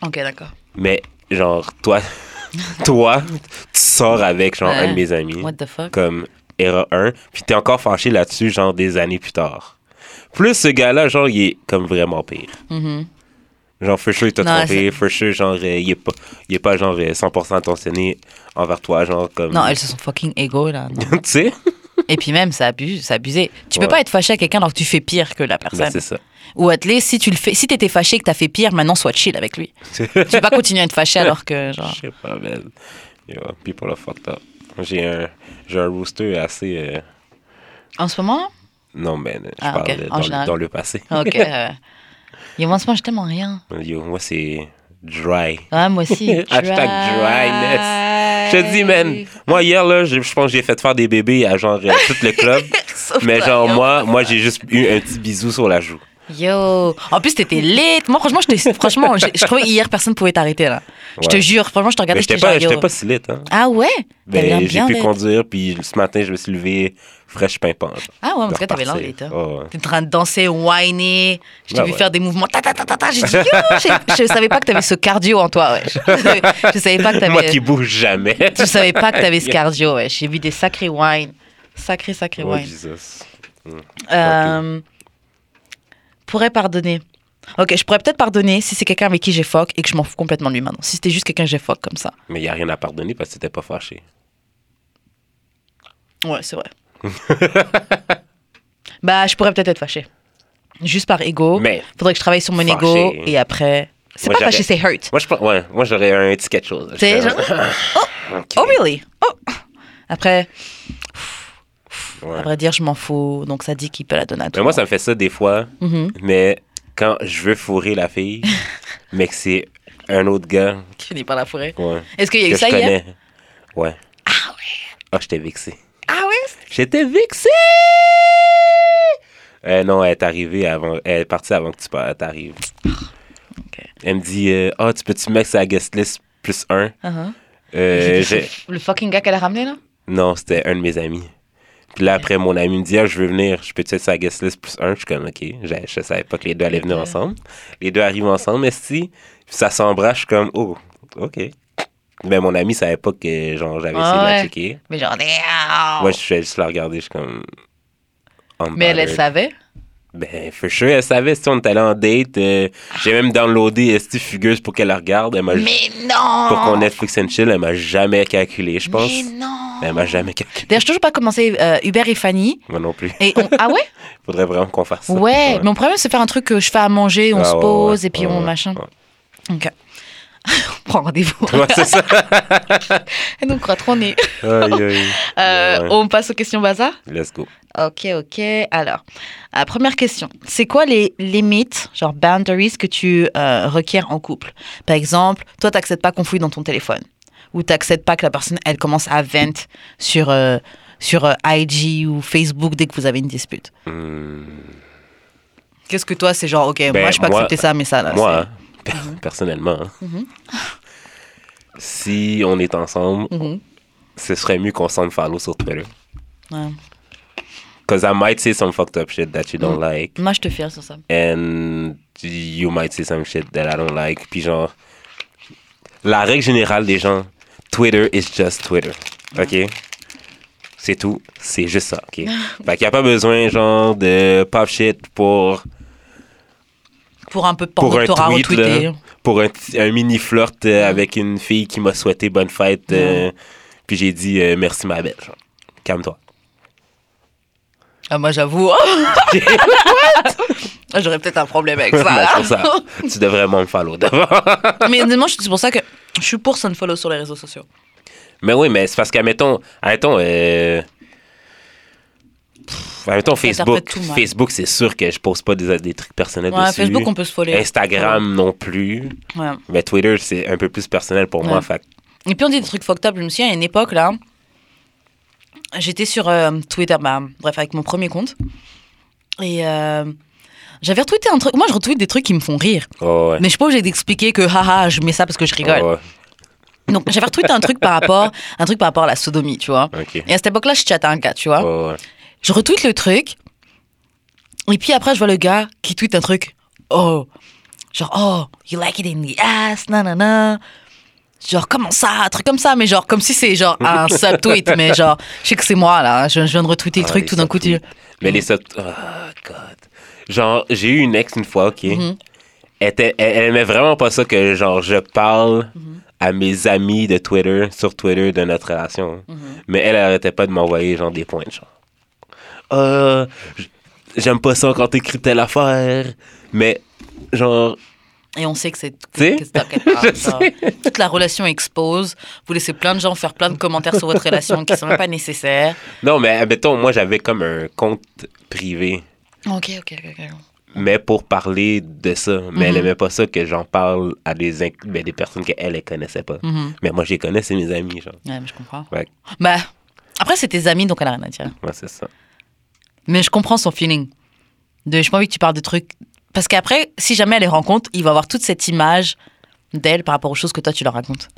Ok, d'accord. Mais genre, toi, toi, tu sors avec genre un de mes amis. What the fuck? comme era 1, puis t'es encore fâché là-dessus, genre des années plus tard. Plus ce gars-là, genre, il est comme vraiment pire. Mhm. Genre, for sure, il t'a trompé. For sure, genre, euh, il est pas, il est pas genre euh, 100% attentionné envers toi, genre, comme. Non, elles se sont fucking égaux, là. tu sais? Et puis même, abusé. C'est abusé. Tu peux Ouais. pas être fâché à quelqu'un alors que tu fais pire que la Ben, personne. c'est ça. Ou at least, si tu le fais, si t'étais fâché que t'as fait pire, maintenant sois chill avec lui. tu peux pas continuer à être fâché alors que genre. Je sais pas, man. Yo, people are fucked up. J'ai un, j'ai un rooster assez. euh, En ce moment? Non, mais je Ah, parle de- en dans, le, dans le passé. Ok. euh, Et moi, en ce moment, j'ai tellement rien. Yo, moi, c'est dry. Ouais, moi aussi. Hashtag dryness. Je te dis, man, moi, hier, là, je, je pense que j'ai fait faire des bébés à genre euh, tout le club. Mais genre, yo. moi, moi j'ai juste eu un petit bisou sur la joue. Yo. En plus, t'étais late. Moi, franchement, je, franchement, je, je trouvais hier, personne pouvait t'arrêter, là. Je te Ouais. jure, franchement, je te regardais, j'étais pas, j'étais pas si lit, hein. Ah ouais? Ben, j'ai pu conduire, puis ce matin, je me suis levé fraîche pimpant. genre, Ah ouais, en tout cas, t'avais late. hein. Oh, ouais. T'es en train de danser, whiner. Je t'ai Ouais, vu ouais. faire des mouvements. Ta, ta, ta, ta, ta. J'ai dit, yo, je, je savais pas que t'avais ce cardio en toi, ouais. Je, je savais pas que Moi t'avais. qui bouge jamais. Je savais pas que t'avais ce cardio, ouais. J'ai vu des sacrés wine. Sacré, sacré Oh, wine. Jesus. Euh, pourrais pardonner. Ok, je pourrais peut-être pardonner si c'est quelqu'un avec qui j'ai fuck et que je m'en fous complètement de lui maintenant. Si c'était juste quelqu'un que j'ai fuck comme ça. Mais il n'y a rien à pardonner parce que t'étais pas fâché. Ouais, c'est vrai. bah, je pourrais peut-être être fâchée. Juste par ego. Mais Faudrait que je travaille sur mon Fâché. ego et après. C'est pas fâché, c'est hurt. moi, je, ouais, moi j'aurais un petit quelque chose. C'est genre. Ok. Oh, really? Oh. Après, Ouais. à vrai dire, je m'en fous. Donc ça dit qu'il peut la donner à tout Mais moi, monde. ça me fait ça des fois. Mhm. Mais quand je veux fourrer la fille, mais que c'est un autre gars Qui finit par la forêt. ouais, Est-ce qu'il y a eu que ça je hier? connais. Ouais. Ah ouais? Ah, j'étais vexé. Ah ouais? J'étais vexé! Euh, non, elle est arrivée avant. Elle est partie avant que tu t'arrives. Ok. Elle me dit euh, Ah, tu peux-tu mettre sa guest list plus un? Uh-huh. Euh, C'était j'ai- Le fucking gars qu'elle a ramené là? Non, c'était un de mes amis. Puis là, après, mon ami me dit Ah, je veux venir, je peux-tu être sa guest list plus un? Je suis comme Ok, je, je savais pas que les deux allaient venir ensemble. Les deux arrivent ensemble, mais si, ça s'embrasse, je suis comme Oh, ok. Mais mon ami savait pas que genre j'avais essayé de la checker. Mais genre! Moi, je suis juste la regarder, je suis comme. Mais elle, elle savait? Ben, for sure, elle savait, si on était allé en date. euh, J'ai même downloadé Esti Fugueuse pour qu'elle la regarde. Elle m'a Mais non! Pour qu'on Netflix and chill, elle m'a jamais calculé, je pense. Mais non! Elle m'a jamais calculé. D'ailleurs, je toujours pas commencé euh, Hubert et Fanny. Moi non plus. Et on- Ah ouais? Faudrait vraiment qu'on fasse ça. Ouais, mais on pourrait même se faire un truc que je fais à manger, on Ah, se ouais, pose ouais, et puis ouais, on ouais, machin. ouais. Ok. on prend rendez-vous. Ouais, c'est ça. et donc, on croit trop nez. Aïe, aïe. Euh, Ouais. On passe aux questions bazar? Let's go. Ok, ok. Alors, euh, première question. C'est quoi les limites, genre boundaries, que tu euh, requiers en couple? Par exemple, toi, t'acceptes pas qu'on fouille dans ton téléphone. Ou t'acceptes pas que la personne, elle commence à vent sur, euh, sur euh, IG ou Facebook dès que vous avez une dispute. Hmm, Qu'est-ce que toi, c'est genre, ok, Ben, moi, je peux moi- accepter ça, mais ça, là. Moi, personnellement, hein, si on est ensemble, Mhm. ce serait mieux qu'on s'en follow sur Twitter. Ouais. Because I might say some fucked up shit that you don't like. Moi, je te fier sur ça. and you might say some shit that I don't like. Puis genre, la règle générale des gens, Twitter is just Twitter. OK? C'est tout. C'est juste ça. OK? fait qu'il n'y a pas besoin, genre, de pop shit pour, Pour un peu de pour un tweet, retweeté. là, pour un, mini flirt euh, avec une fille qui m'a souhaité bonne fête. euh, puis j'ai dit euh, merci, ma belle. Calme-toi. Ah, moi, j'avoue. J'aurais peut-être un problème avec ça. Ben, ça. Tu devrais vraiment me follow d'abord. mais honnêtement, c'est pour ça que je suis pour follow sur les réseaux sociaux. Mais oui, mais c'est parce qu'admettons, admettons, euh... pff, admettons Facebook. Facebook, c'est sûr que je pose pas des, des trucs personnels Ouais, dessus. Facebook, on peut se. Instagram non plus. Ouais. Mais Twitter, c'est un peu plus personnel pour moi. Fait Et puis on dit des trucs fucked up. Je me souviens, à une époque, là, j'étais sur euh, Twitter, bah, bref, avec mon premier compte. Et euh, j'avais retweeté un truc. Moi, je retweete des trucs qui me font rire. Oh, ouais. Mais je suis pas obligée d'expliquer que, haha, je mets ça parce que je rigole. Oh, ouais. Donc, j'avais retweeté un truc par rapport, un truc par rapport à la sodomie, tu vois. Et à cette époque-là, je chattais un gars, tu vois. Oh, ouais. Je retweete le truc. Et puis après, je vois le gars qui tweet un truc. Oh, genre, oh, you like it in the ass, nanana. Genre, comment ça Un truc comme ça, mais genre, comme si c'est genre un subtweet, mais genre, je sais que c'est moi là, je, je viens de retweeter le Ah, truc, tout d'un coup, tu. Mais les sub... Oh, God. Genre, j'ai eu une ex une fois, OK? Mhm. elle, était- elle, elle aimait vraiment pas ça que, genre, je parle Mhm. à mes amis de Twitter, sur Twitter, de notre relation. Mhm. Mais elle, arrêtait pas de m'envoyer, genre, des points, genre. Euh, j'aime pas ça quand t'écris telle affaire. Mais, genre, Et on sait que c'est. Tu sais? toute la relation expose. Vous laissez plein de gens faire plein de commentaires sur votre relation qui sont même pas nécessaires. non, mais admettons, moi, j'avais comme un compte privé. Ok, ok, ok. mais pour parler de ça. Mais elle Mhm. aimait pas ça que j'en parle à des, ben, des personnes qu'elle, elle connaissait pas. Mhm. Mais moi, je les connais, c'est mes amis, genre. Ouais, mais je comprends. Ouais. Bah, après, c'est tes amis, donc elle a rien à dire. Ouais, c'est ça. Mais je comprends son feeling. De, j'ai pas envie que tu parles de trucs. Parce qu'après, si jamais elle les rencontre, il va avoir toute cette image d'elle par rapport aux choses que toi tu leur racontes.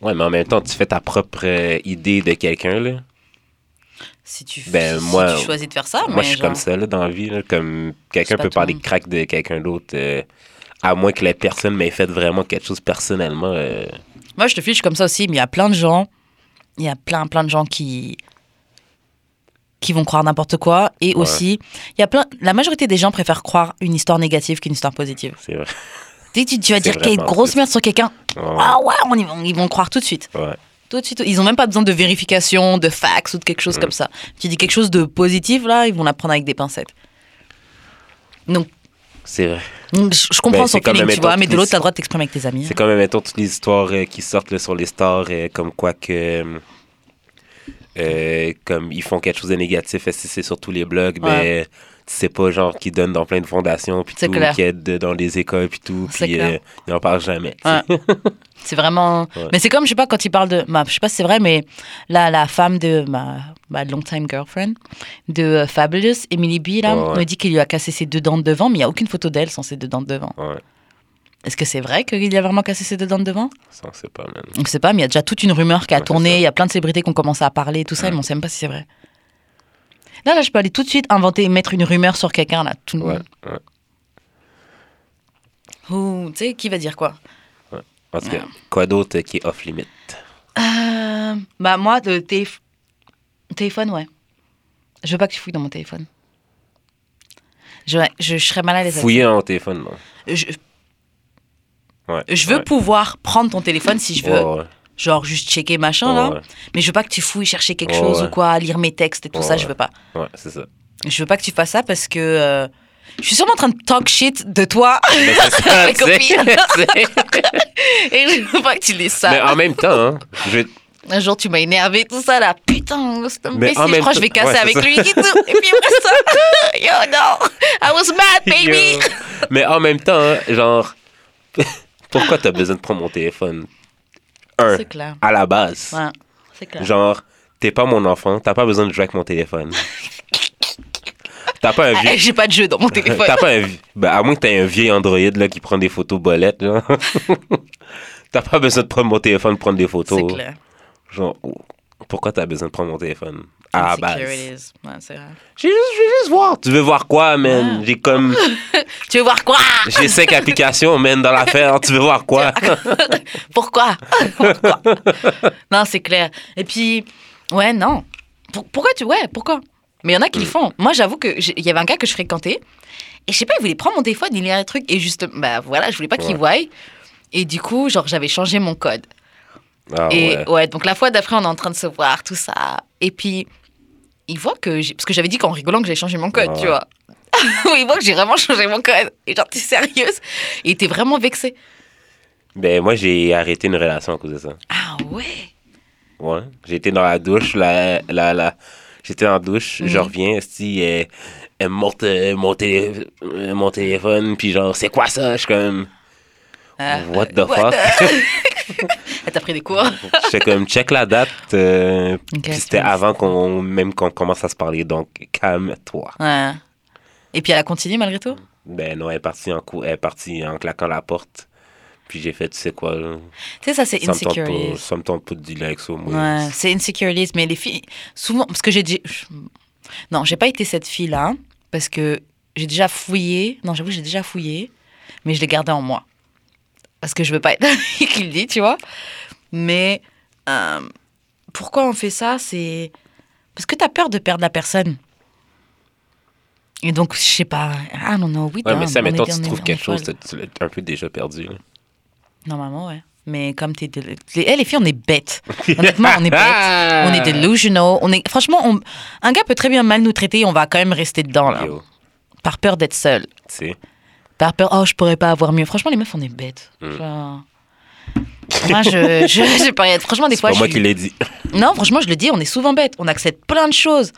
Ouais, mais en même temps, tu fais ta propre euh, idée de quelqu'un, là. Si tu, Ben, si moi- tu choisis de faire ça, moi, mais je suis genre- comme ça, là, dans la vie, là. Comme quelqu'un peut parler crack de quelqu'un d'autre, euh, à moins que la personne m'ait fait vraiment quelque chose personnellement. euh, Moi, je te fiche comme ça aussi, mais il y a plein de gens, il y a plein, plein de gens qui qui vont croire n'importe quoi. Et Ouais. aussi, il y a plein, la majorité des gens préfèrent croire une histoire négative qu'une histoire positive. c'est vrai. Dès que tu, tu vas dire qu'il y a une vraiment grosse merde sur quelqu'un, ah ouais, on y ils vont croire tout de suite. Ouais. Tout de suite. Ils ont même pas besoin de vérification, de fax ou de quelque chose Mm. comme ça. Tu dis quelque chose de positif, là, ils vont la prendre avec des pincettes. Donc, C'est vrai. je, je comprends Ben, son feeling, tu vois, mais de l'autre, t'as le droit de t'exprimer avec tes amis. C'est quand même, mettons, toutes les histoires euh, qui sortent là, sur les stars, euh, comme quoi que. euh, comme ils font quelque chose de négatif, c'est sur tous les blogs, Ouais. mais tu sais pas, genre, qu'ils donnent dans plein de fondations, puis C'est tout, qui aident dans les écoles, puis tout, C'est puis euh, ils n'en parlent jamais. Ouais. C'est vraiment. Ouais. Mais c'est comme, je sais pas, quand il parle de. bah, je sais pas si c'est vrai, mais la, la femme de ma, ma long-time girlfriend, de euh, Fabulous, Emily B, là, me dit qu'il lui a cassé ses deux dents de devant, mais il n'y a aucune photo d'elle sans ses deux dents de devant. Ouais, Est-ce que c'est vrai qu'il a vraiment cassé ses deux dents de devant? Ça, on sait pas, man. On ne sait pas, mais il y a déjà toute une rumeur qui a Ouais, tourné, il y a plein de célébrités qui ont commencé à parler et tout ça, Ouais. mais on ne sait même pas si c'est vrai. Là, là, je peux aller tout de suite inventer, mettre une rumeur sur quelqu'un, là. Tout le Ouais, monde. ouais. Ou, tu sais, qui va dire quoi? Parce que, Ouais. quoi d'autre qui est off-limit? Euh, Bah, moi, téléf- téléphone, ouais. Je veux pas que tu fouilles dans mon téléphone. Je, je, je serais mal à l'aise. avec Fouiller mon téléphone, non? Je, Ouais. je veux ouais. pouvoir prendre ton téléphone si je veux, Ouais, genre juste checker machin, là. Mais je veux pas que tu fouilles chercher quelque chose ou quoi, lire mes textes et tout ça, je veux pas. Ouais, c'est ça. Je veux pas que tu fasses ça parce que euh, je suis sûrement en train de talk shit de toi Mais ça, et je veux pas que tu lises ça. Mais en même temps, hein, je, Un jour, tu m'as énervé, tout ça là. Putain, c'est un Mais imbécile. Je crois que je vais casser ouais, avec ça. lui et tout. Et puis après ça, yo, no, I was mad, baby. Yo. Mais en même temps, hein, genre, pourquoi t'as besoin de prendre mon téléphone? Un, clair. à la base. Ouais, c'est clair. Genre, t'es pas mon enfant, t'as pas besoin de jouer avec mon téléphone. T'as pas un Ah, vieux. J'ai pas de jeu dans mon téléphone. T'as pas un ben, à moins que t'aies un vieil Android là, qui prend des photos bolettes. T'as pas besoin de prendre mon téléphone pour prendre des photos. C'est clair. Genre, oh, pourquoi t'as besoin de prendre mon téléphone? Ouais, c'est. J'ai juste, je veux juste voir. Tu veux voir quoi, man? J'ai comme. Tu veux voir quoi? J'ai cinq applications, man, dans l'affaire. Tu veux voir quoi? Pourquoi? Pourquoi? Non, c'est clair. Et puis, ouais, non. Pour- pourquoi tu. Ouais, pourquoi? Mais il y en a qui le font. Moi, j'avoue que j'ai- il y avait un gars que je fréquentais. Et je sais pas, il voulait prendre mon téléphone, il lirait un truc. Et juste, bah voilà, je voulais pas qu'il voie. Et du coup, genre, j'avais changé mon code. Ah et ouais. ouais. donc la fois d'après, on est en train de se voir, tout ça. Et puis, il voit que. Parce que j'avais dit qu'en rigolant que j'ai changé mon code, tu vois. il voit que j'ai vraiment changé mon code. Et genre, t'es sérieuse? Il était vraiment vexé. Ben, moi, j'ai arrêté une relation à cause de ça. Ah ouais? Ouais. J'étais dans la douche, là, là, là. J'étais en douche, je Mhm. reviens, si elle, elle me montre euh, mon, télé- euh, mon téléphone, puis genre, c'est quoi ça? Je suis comme, Ah, what the what fuck? t'a pris des cours? J'étais comme, check la date, euh, c'était avant qu'on, même qu'on commence à se parler, donc calme-toi. Ouais. Et puis elle a continué malgré tout? Ben non, elle est partie en, cou- elle est partie en claquant la porte, puis j'ai fait, tu sais quoi, Tu sais, ça, c'est insecurities. ça me tente pas de dealer avec ça, moi. Ouais, c'est insecurities. Mais les filles, souvent, parce que j'ai dit. Non, j'ai pas été cette fille-là, parce que j'ai déjà fouillé. Non, j'avoue, j'ai déjà fouillé, mais je l'ai gardé en moi. Parce que je veux pas être fille qui le dit, tu vois. Mais euh, pourquoi on fait ça C'est parce que t'as peur de perdre la personne. Et donc, je sais pas. I don't know. We Ouais, mais ça, mettons, on tu trouves quelque chose, tu tu l'as un peu déjà perdu, là. Normalement, ouais. Mais comme t'es. de- Les, eh, les filles, on est bêtes. Honnêtement, on est bêtes. On est delusional. On est, franchement, on- un gars peut très bien mal nous traiter, on va quand même rester dedans, là. Yo, Par peur d'être seul. tu sais. Par peur, oh, je pourrais pas avoir mieux. Franchement, les meufs, on est bêtes. Mm. Genre- Moi, je, je, je rien- Franchement, des C'est fois, je moi suis- qui l'ai dit. Non, franchement, je le dis, on est souvent bêtes. On accepte plein de choses.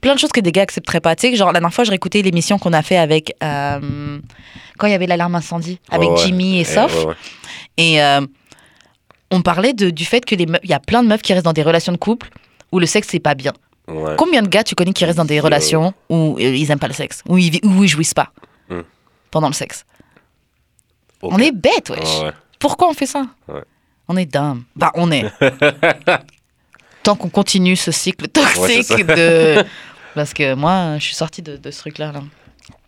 Plein de choses que des gars accepteraient pas. Tu sais, genre, la dernière fois, je réécoutais l'émission qu'on a fait avec. euh, quand il y avait l'alarme incendie, avec Ouais, ouais. Jimmy et Eh, Soph. ouais, ouais. Et euh, on parlait de- du fait que les meufs- il y a plein de meufs qui restent dans des relations de couple où le sexe, c'est pas bien. Combien de gars tu connais qui restent dans des Yo. relations où euh, ils aiment pas le sexe, où ils, où ils jouissent pas? Hmm. Pendant le sexe. On est bêtes, wesh. Ouais, ouais. Pourquoi on fait ça Ouais. On est dumb. Bah, on est. Tant qu'on continue ce cycle Ouais, toxique de. Parce que moi, je suis sortie de, de ce truc-là. Là.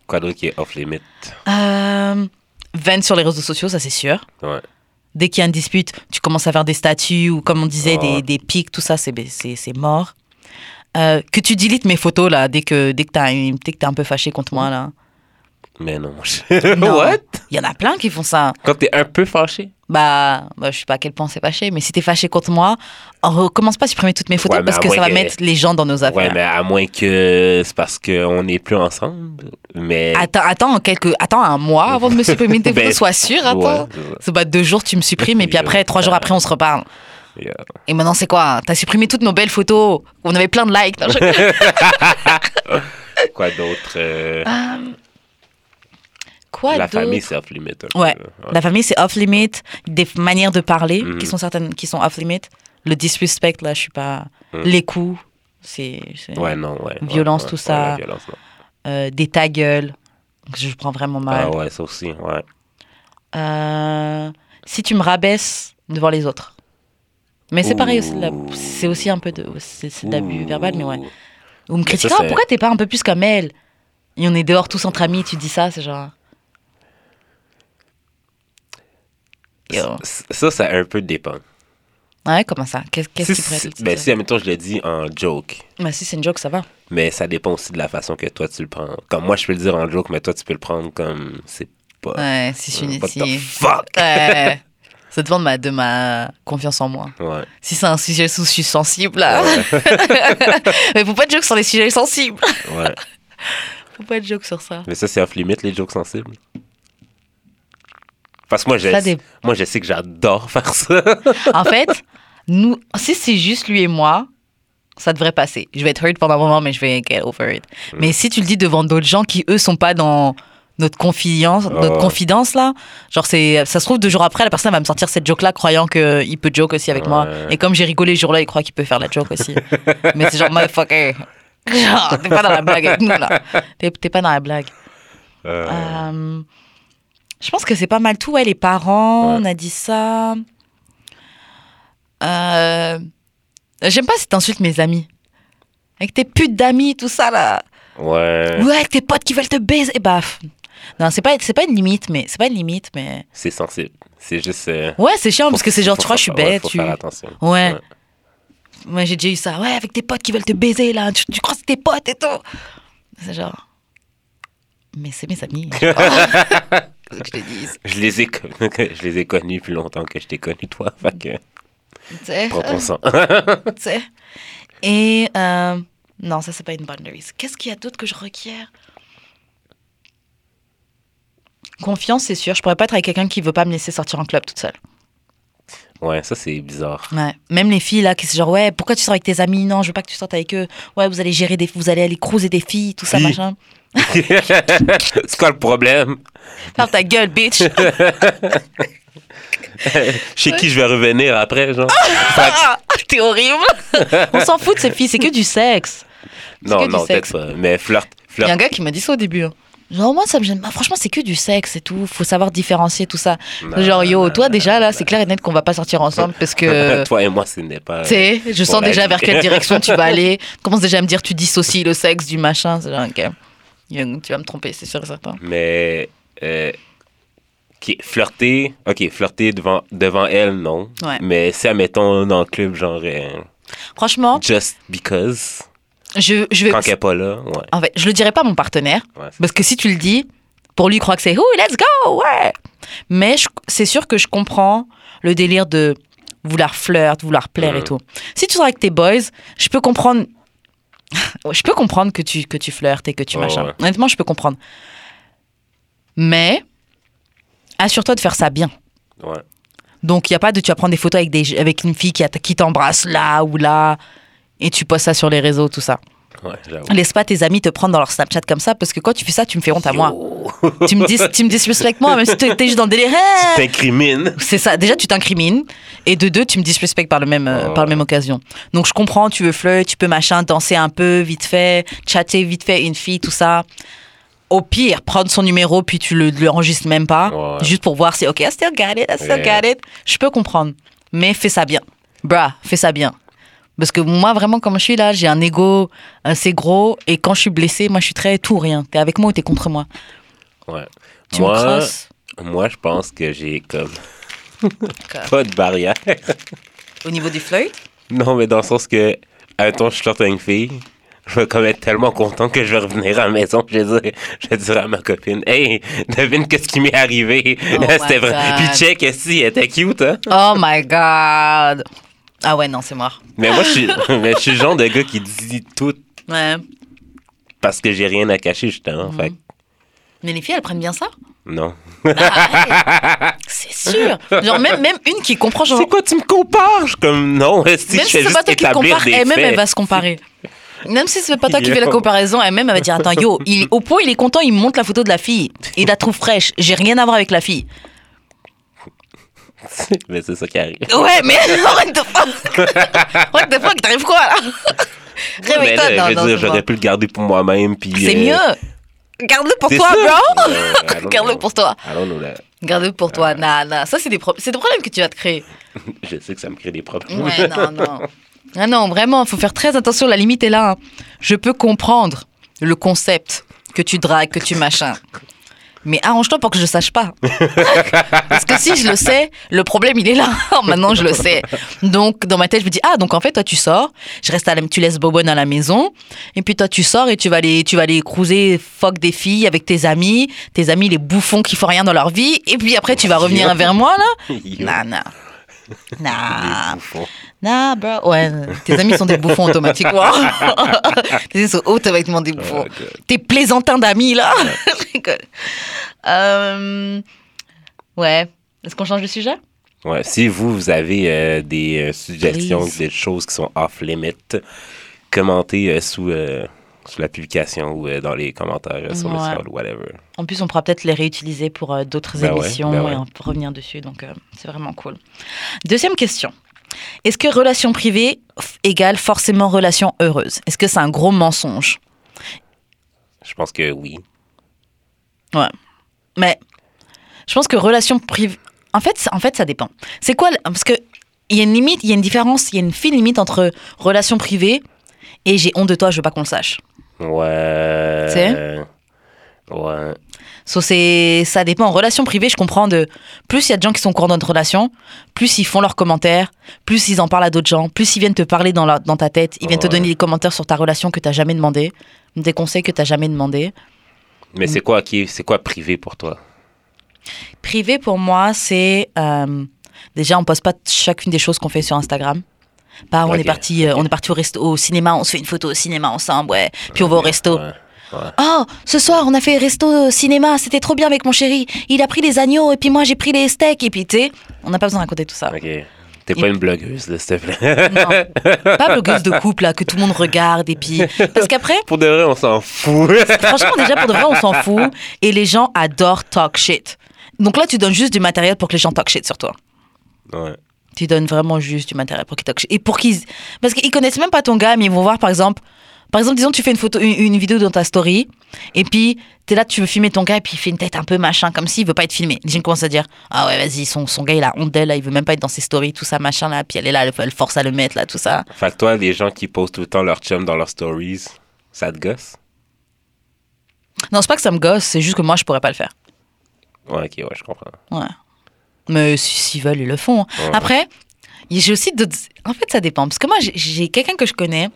Quoi d'autre qui est off limit? Euh, veine sur les réseaux sociaux, ça c'est sûr. Ouais. Dès qu'il y a une dispute, tu commences à faire des statuts ou comme on disait, des, des pics, tout ça, c'est c'est- c'est mort. Euh, que tu deletes mes photos là, dès que, dès que que t'es un peu fâché contre moi là. Mais non. Non. What? Il y en a plein qui font ça. Quand t'es un peu fâché? Bah, bah, je sais pas à quel point c'est fâché, mais si t'es fâché contre moi, on recommence pas à supprimer toutes mes photos Ouais, parce que ça va que- mettre les gens dans nos affaires. Ouais, mais à moins que c'est parce qu'on n'est plus ensemble. Mais. Attends, attends, quelques, attends un mois avant de me supprimer tes Ben, photos, sois sûr, attends. Ouais, c'est pas deux jours, tu me supprimes, et puis après, trois jours après, on se reparle. Yeah. Et maintenant, c'est quoi? T'as supprimé toutes nos belles photos. On avait plein de likes. Quoi d'autre? euh, Quoi La famille, c'est off limit. un peu, Ouais. là. La famille, c'est off limit. Des manières de parler Mhm. qui sont certaines, qui sont off limit. Le disrespect, là, je suis pas. Mhm. Les coups, c'est. Ouais, non, ouais. Violence, ouais, tout ouais, ça. violence. Euh, des ta gueule. Je prends vraiment mal. Ah ouais, ça aussi, ouais. Euh, si tu me rabaisses devant les autres. Mais c'est pareil, c'est aussi un peu de, c'est c'est de l'abus Ouh. verbal, mais ouais. Ou me critiquer, ça, Ah, pourquoi t'es pas un peu plus comme elle? Et on est dehors tous entre amis, tu dis ça, c'est genre. Yo. Ça, ça, un peu dépend. Ouais, comment ça? Qu'est-ce qu'est-ce Si, qui pourrait être ben, si, admettons, je le dis en joke, Bah, si c'est une joke, ça va. mais ça dépend aussi de la façon que toi tu le prends. Comme moi, je peux le dire en joke, mais toi, tu peux le prendre comme c'est pas. Ouais, si je suis si- fuck? Ouais. Ça dépend de ma, de ma confiance en moi. Ouais. Si c'est un sujet où je suis sensible, là. Mais faut pas de joke sur les sujets sensibles. ouais. Faut pas de joke sur ça. Mais ça, c'est off limit, les jokes sensibles? Parce que moi, je, dé- moi, je sais que j'adore faire ça. En fait, nous, si c'est juste lui et moi, ça devrait passer. Je vais être hurt pendant un moment, mais je vais get over it. Mm. Mais si tu le dis devant d'autres gens qui, eux, sont pas dans notre confidence, notre confidence là, genre c'est, ça se trouve deux jours après, la personne va me sortir cette joke là, croyant que il peut joke aussi avec moi. Et comme j'ai rigolé ce jour-là, il croit qu'il peut faire la joke aussi. mais c'est genre motherfucker. Genre, t'es pas dans la blague avec nous là. T'es, pas dans la blague. Euh, Euh, je pense que c'est pas mal tout. Ouais, les parents, Ouais. on a dit ça. Euh, J'aime pas si t'insultes mes amis. Avec tes putes d'amis, tout ça là. ouais. Ouais, avec tes potes qui veulent te baiser. Bah, pff. non, c'est pas, c'est pas une limite, mais c'est pas une limite, mais. C'est sensible. C'est juste. euh, Ouais, c'est chiant parce que c'est genre, tu crois, je suis ouais, bête. faut tu... faire attention. Ouais. Moi, j'ai déjà eu ça. Ouais, avec tes potes qui veulent te baiser là. Tu, tu crois que c'est tes potes et tout. C'est genre. Mais c'est mes amis. je sais pas. Faut que je te dise. Je les ai, con- je les ai connus plus longtemps que je t'ai connu, toi. Fait que, Tu sais. prends ton sang. tu sais. Et euh, Non, ça, c'est pas une boundaries. Qu'est-ce qu'il y a d'autre que je requiers? Confiance, c'est sûr. Je pourrais pas être avec quelqu'un qui veut pas me laisser sortir en club toute seule. Ouais, ça, c'est bizarre. Ouais. Même les filles, là, qui c'est genre, ouais, pourquoi tu sors avec tes amis? Non, je veux pas que tu sortes avec eux. Ouais, vous allez gérer des... Vous allez aller cruiser des filles, tout ça, machin. c'est quoi le problème? Ferme ta gueule, bitch Chez qui je vais revenir après, genre? Ah, T'es horrible On s'en fout de ces filles, c'est que du sexe. non, non, peut-être pas. Mais flirt, Il y a un gars qui m'a dit ça au début. hein. Genre, moi, ça me gêne pas. Franchement, c'est que du sexe et tout. Faut savoir différencier tout ça. Non, Genre, yo, toi, déjà, là, c'est clair et net qu'on va pas sortir ensemble parce que. Toi et moi, ce n'est pas. Tu sais, je sens déjà vie. vers quelle direction tu vas aller. Commence déjà à me dire, tu dissocies le sexe du machin. C'est genre, ok. Yo, Tu vas me tromper, c'est sûr et certain. Mais. Euh, flirter. Ok, flirter devant, devant elle, non. Ouais. Mais si, admettons, dans le club, genre. euh, Franchement, just because. je, je vais. Quand elle est pas là, ouais. En fait, je le dirais pas à mon partenaire. ouais Parce que si tu le dis, pour lui, il croit que c'est Oh, let's go, ouais. Mais c'est sûr que je comprends le délire de vouloir flirt, vouloir plaire et Mhm. tout. Si tu sors avec tes boys, je peux comprendre. je peux comprendre que tu, que tu flirtes et que tu Ouais, machin. ouais. Honnêtement, je peux comprendre. Mais assure-toi de faire ça bien. ouais. Donc, il n'y a pas de tu vas prendre des photos avec, des, avec une fille qui, a- qui t'embrasse là ou là et tu postes ça sur les réseaux, tout ça. Ouais. Laisse pas tes amis te prendre dans leur Snapchat comme ça parce que quand tu fais ça, tu me fais honte à moi tu me dis tu me disrespectes moi même si t'es juste dans le délire Hey T'incrimines. c'est ça déjà tu t'incrimines et de deux tu me disrespectes par le même euh, Oh. par la même occasion donc je comprends tu veux flirt tu peux machin danser un peu vite fait chatter vite fait une fille tout ça au pire prendre son numéro puis tu le, le enregistres même pas Ouais. juste pour voir si ok I still got it I still Yeah. got it je peux comprendre mais fais ça bien bruh fais ça bien parce que moi, vraiment, comme je suis là, j'ai un ego assez gros. Et quand je suis blessée, moi, je suis très tout ou rien. T'es avec moi ou t'es contre moi? Ouais. Tu me Moi, crosses moi, je pense que j'ai comme pas de barrière. Au niveau du flirt Non, mais dans le sens que, admettons, je flirte avec une fille, je vais comme être tellement content que je vais revenir à la maison. Je vais dire, je vais dire à ma copine, hey, devine qu'est-ce qui m'est arrivé? Oh C'était vrai. God. Puis check, si, elle était cute, hein? Oh my god. Ah ouais, non, c'est mort. Mais moi, je suis, mais je suis le genre de gars qui dit tout Ouais. parce que j'ai rien à cacher, justement. Mhm. Fait que, Mais les filles, elles prennent bien ça? Non. Ah, C'est sûr. Genre, même, même une qui comprend, genre. C'est quoi, tu me compares? Je suis comme, non, si même je si c'est pas toi qui compare, elle-même, elle va se comparer. Même si c'est pas toi qui Yo. fais la comparaison, elle-même, elle va dire Attends, yo, il, au point, il est content, il monte la photo de la fille. Il la trouve fraîche. J'ai rien à voir avec la fille. mais c'est ça qui arrive. Ouais, mais what the fuck? What the fuck, t'arrives quoi là? Réveille-toi. là, Non, je veux non, dire, j'aurais pu le garder pour moi-même. puis, C'est euh, mieux. Garde-le pour toi, bro. Garde-le pour toi. Garde-le pour toi. Nah, nah. Ça, c'est des, pro- des problèmes que tu vas te créer. Je sais que ça me crée des problèmes. Ouais, non, non. Ah non, vraiment, il faut faire très attention. La limite est là. hein. Je peux comprendre le concept que tu dragues, que tu machin. Mais arrange-toi pour que je sache pas. Parce que si je le sais, le problème il est là. Maintenant je le sais. Donc dans ma tête je me dis ah donc en fait toi tu sors, je reste à la, tu laisses Bobonne à la maison. Et puis toi tu sors et tu vas aller tu vas aller cruiser fuck des filles avec tes amis, tes amis les bouffons qui font rien dans leur vie. Et puis après tu vas revenir vers moi là. Yo, Nah nah. bro. Ouais, tes amis sont des bouffons automatiquement. tes amis sont automatiquement des bouffons. Oh. Tes plaisantins d'amis, là. Euh, Ouais. Est-ce qu'on change de sujet? Ouais, si vous, vous avez euh, des euh, suggestions, Please. des choses qui sont off-limit, commentez euh, sous, sous la publication ou dans les commentaires sur site ou whatever. En plus, on pourra peut-être les réutiliser pour euh, d'autres Ben ouais, émissions ben ouais. et on peut revenir dessus. Donc, euh, c'est vraiment cool. Deuxième question. Est-ce que relation privée égale forcément relation heureuse? Est-ce que c'est un gros mensonge? Je pense que oui. Mais je pense que relation privée. En fait, ça- en fait, ça dépend. C'est quoi Parce que il y a une limite, il y a une différence, il y a une fine limite entre relation privée et j'ai honte de toi, je veux pas qu'on le sache. Ouais. Tu sais? Ouais. So, c'est, ça dépend. En relation privée, je comprends de plus il y a de gens qui sont au courant de notre relation, plus ils font leurs commentaires, plus ils en parlent à d'autres gens, plus ils viennent te parler dans, la- dans ta tête, ils viennent te donner des commentaires sur ta relation que t'as jamais demandé, des conseils que t'as jamais demandé. Mais c'est quoi, qui, c'est quoi privé pour toi? Privé pour moi, c'est euh, déjà on poste pas chacune des choses qu'on fait sur Instagram. Bah, on est parti, euh, on est parti au resto, au cinéma, on se fait une photo au cinéma ensemble, ouais. Puis on va au resto. Ouais. Oh, ce soir, on a fait resto cinéma, c'était trop bien avec mon chéri. Il a pris les agneaux et puis moi j'ai pris les steaks et puis tu sais, on n'a pas besoin de raconter tout ça. Ok. T'es pas une blogueuse, là, s'il te plaît. Non, pas blogueuse de couple là que tout le monde regarde et puis parce qu'après, Pour de vrai, on s'en fout. franchement déjà pour de vrai on s'en fout et les gens adorent talk shit. Donc là tu donnes juste du matériel pour que les gens talk shit sur toi. ouais. Tu donnes vraiment juste du matériel pour qu'ils talk shit. Et pour qu'ils parce qu'ils connaissent même pas ton gars mais ils vont voir par exemple par exemple, disons, tu fais une photo, une, une vidéo dans ta story, et puis t'es là, tu veux filmer ton gars, et puis il fait une tête un peu machin, comme s'il veut pas être filmé. Les gens commencent à dire, ah ouais, vas-y, son, son gars, il a honte d'elle, là, il veut même pas être dans ses stories, tout ça, machin, là, puis elle est là, elle, elle force à le mettre, là, tout ça. Fait que toi, les gens qui postent tout le temps leur chum dans leurs stories, ça te gosse? Non, c'est pas que ça me gosse, c'est juste que moi, je pourrais pas le faire. Ouais, ok, ouais, je comprends. Ouais. Mais si- s'ils veulent, ils le font. Ouais. Après, j'ai aussi d'autres. En fait, ça dépend. Parce que moi, j'ai quelqu'un que je connais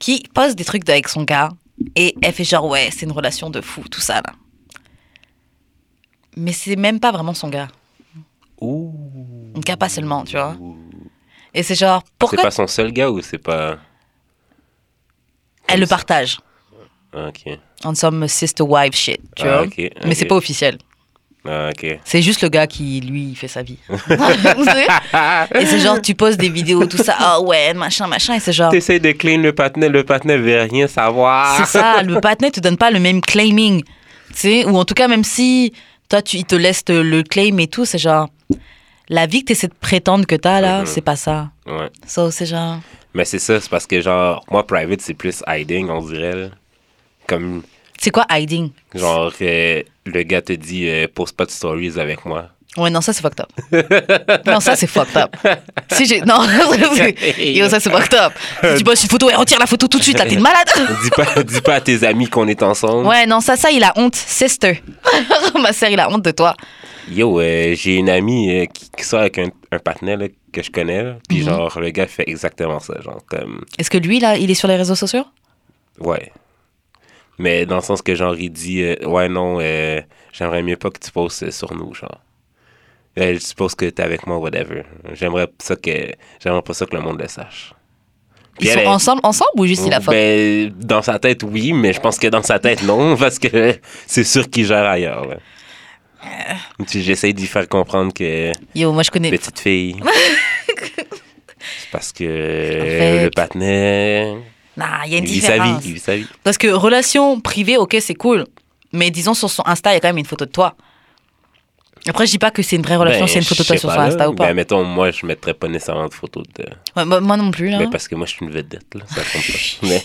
qui poste des trucs avec son gars et elle fait genre, ouais, c'est une relation de fou, tout ça, là. Mais c'est même pas vraiment son gars. Ouh. Un cas pas seulement, tu vois. Et c'est genre, C'est pourquoi pas son seul gars ou c'est pas. elle le partage Ah, ok. en somme sister wife shit, tu Ah, vois. ok, Mais ok. c'est pas officiel. Ah. C'est juste le gars qui, lui, il fait sa vie. Et c'est genre, tu poses des vidéos, tout ça, ah ouais, machin, machin, et c'est genre. T'essayes de clean le patinet, le patinet veut rien savoir. C'est ça, le patinet te donne pas le même claiming. Tu sais, ou en tout cas, même si toi, tu, il te laisse te- le claim et tout, c'est genre. La vie que tu essaies de prétendre que t'as là, Mhm. c'est pas ça. Ouais. Ça, c'est genre. Mais c'est ça, c'est parce que genre, moi, private, c'est plus hiding, on dirait. là. Comme, C'est quoi hiding? Genre, euh, le gars te dit, euh, poste pas de stories avec moi. Ouais, non, ça, c'est fucked up. non, ça, c'est fucked up. Si j'ai. Non, Yo, ça, c'est fucked up. Si tu postes une photo et retire la photo tout de suite, là, t'es malade. dis, pas, dis pas à tes amis qu'on est ensemble. Ouais, non, ça, ça, il a honte. Sister. Ma sœur, il a honte de toi. Yo, euh, j'ai une amie euh, qui, qui sort avec un, un partenaire là, que je connais. là, Puis Mhm. genre, le gars fait exactement ça. Genre, comme, Est-ce que lui, là, il est sur les réseaux sociaux? Ouais. Mais dans le sens que genre, il dit, euh, ouais, non, euh, j'aimerais mieux pas que tu postes sur nous, genre. Euh, je suppose que t'es avec moi, whatever. J'aimerais ça que, j'aimerais pas ça que le monde le sache. Puis Ils sont ensemble, ensemble ou juste il a Ben, dans sa tête, oui, mais je pense que dans sa tête, non, parce que c'est sûr qu'il gère ailleurs. là. J'essaie d'y faire comprendre que Yo, moi, je connais. petite fille. c'est parce que fait- le patinet, Nah, il y a une il vit sa vie, différence. il vit sa vie. Parce que relation privée, ok, c'est cool. Mais disons, sur son Insta, il y a quand même une photo de toi. Après, je dis pas que c'est une vraie relation, Ben, c'est une photo de toi sur son pas, là. Insta ou pas. Ben, mettons, moi, je mettrais pas nécessairement de photos de... Ouais, moi, moi non plus, là. Mais parce que moi, je suis une vedette, là, ça compte pas. Mais-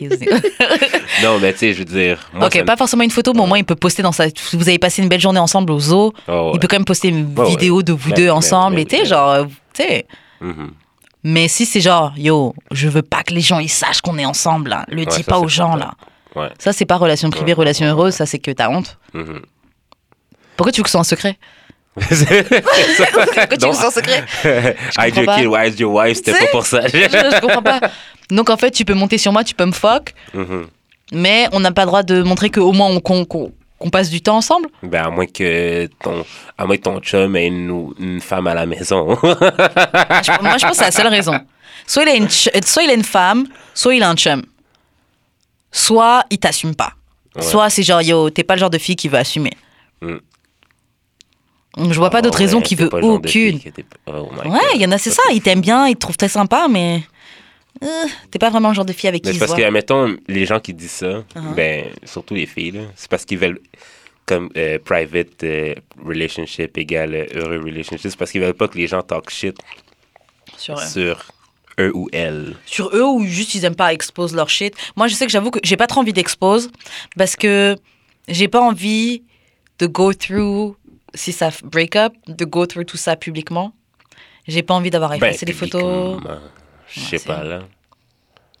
non, mais tu sais, je veux dire... Moi, ok, me- pas forcément une photo, mais au moins, il peut poster dans sa. Vous avez passé une belle journée ensemble au zoo. Oh, ouais. Il peut quand même poster une ouais. vidéo de vous deux ensemble. et tu sais, genre, euh, tu sais. Mhm. Mais si c'est genre, yo, je veux pas que les gens ils sachent qu'on est ensemble, là. Le Ouais, dis ça, pas aux gens, là. Ouais. Ça, c'est pas relation privée, Ouais. relation heureuse, ça, c'est que t'as honte. Mhm. Pourquoi tu veux que ce soit un secret? Pourquoi tu veux que ce soit un secret? Hide your kid, hide your wife, c'était pas pour ça. je, je comprends pas. Donc en fait, tu peux monter sur moi, tu peux me fuck, Mhm. mais on n'a pas le droit de montrer qu'au moins on, qu'on, qu'on- qu'on passe du temps ensemble? Ben, à moins que ton, à moins que ton chum ait une, une femme à la maison. Je- moi, je pense que c'est la seule raison. Soit il, a une soit il a une femme, soit il a un chum. Soit il t'assume pas. Ouais. Soit c'est genre, yo, t'es pas le genre de fille qui veut assumer. Mm. Je vois pas d'autre Ah raison ouais, qui t'es veut fille aucune. Oh Ouais, il y en a, c'est ça. Il t'aime bien, il te trouve très sympa, mais. Euh, t'es pas vraiment le genre de fille avec qui c'est se parce voit. que, admettons, les gens qui disent ça, Uh-huh. ben, surtout les filles, là, c'est parce qu'ils veulent, comme euh, private euh, relationship égale euh, heureux relationship, c'est parce qu'ils veulent pas que les gens talk shit Sur, eux. sur eux ou elles. sur eux ou juste ils aiment pas expose leur shit. Moi, je sais que j'avoue que j'ai pas trop envie d'expose parce que j'ai pas envie de go through, si ça break up, de go through tout ça publiquement. J'ai pas envie d'avoir Ben, effacer les photos. Je sais pas, là.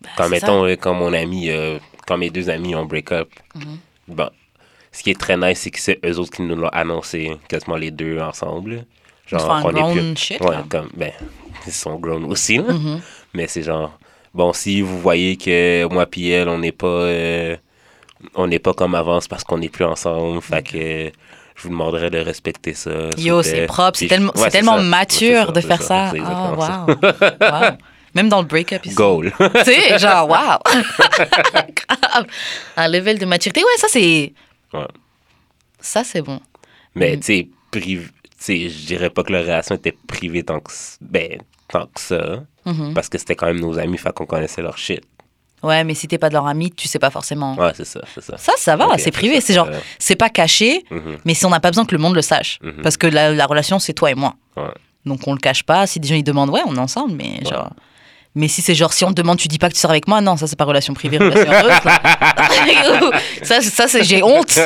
Bah, Quand, mettons, euh, quand mon ami, euh, quand mes deux amis ont break up, Mhm. bon, ce qui est très nice, c'est que c'est eux autres qui nous l'ont annoncé, quasiment les deux ensemble. Un on est grown shit, Ouais, comme, ben, ils sont grown aussi, là. ça. Mhm. Mais c'est genre, bon, si vous voyez que moi puis elle, on n'est pas, euh, on n'est pas comme avant, c'est parce qu'on n'est plus ensemble. Fait que je vous demanderais de respecter ça. Yo, c'est propre, c'est tellement, ouais, tellement ça. Mature c'est de ça, faire ça. c'est Oh, ça. wow. wow. Même dans le break-up ici. Goal. tu sais, genre, wow. Grave. Un level de maturité. Ouais, ça, c'est. Ouais. Ça, c'est bon. Mais Mm. tu sais, priv- je dirais pas que la relation était privée tant que, ben, tant que ça. Mhm. Parce que c'était quand même nos amis, fait qu'on connaissait leur shit. Ouais, mais si t'es pas de leur ami, tu sais pas forcément. Ouais, c'est ça, c'est ça. Ça, ça va, c'est privé. C'est genre, c'est pas caché, Mhm. mais si on n'a pas besoin que le monde le sache. Mhm. Parce que la, la relation, c'est toi et moi. Ouais. Donc on le cache pas. Si des gens ils demandent, ouais, on est ensemble, mais genre. Mais si c'est genre, si on te demande, tu dis pas que tu sors avec moi, non, ça c'est pas relation privée, relation heureuse. ça, ça c'est j'ai honte.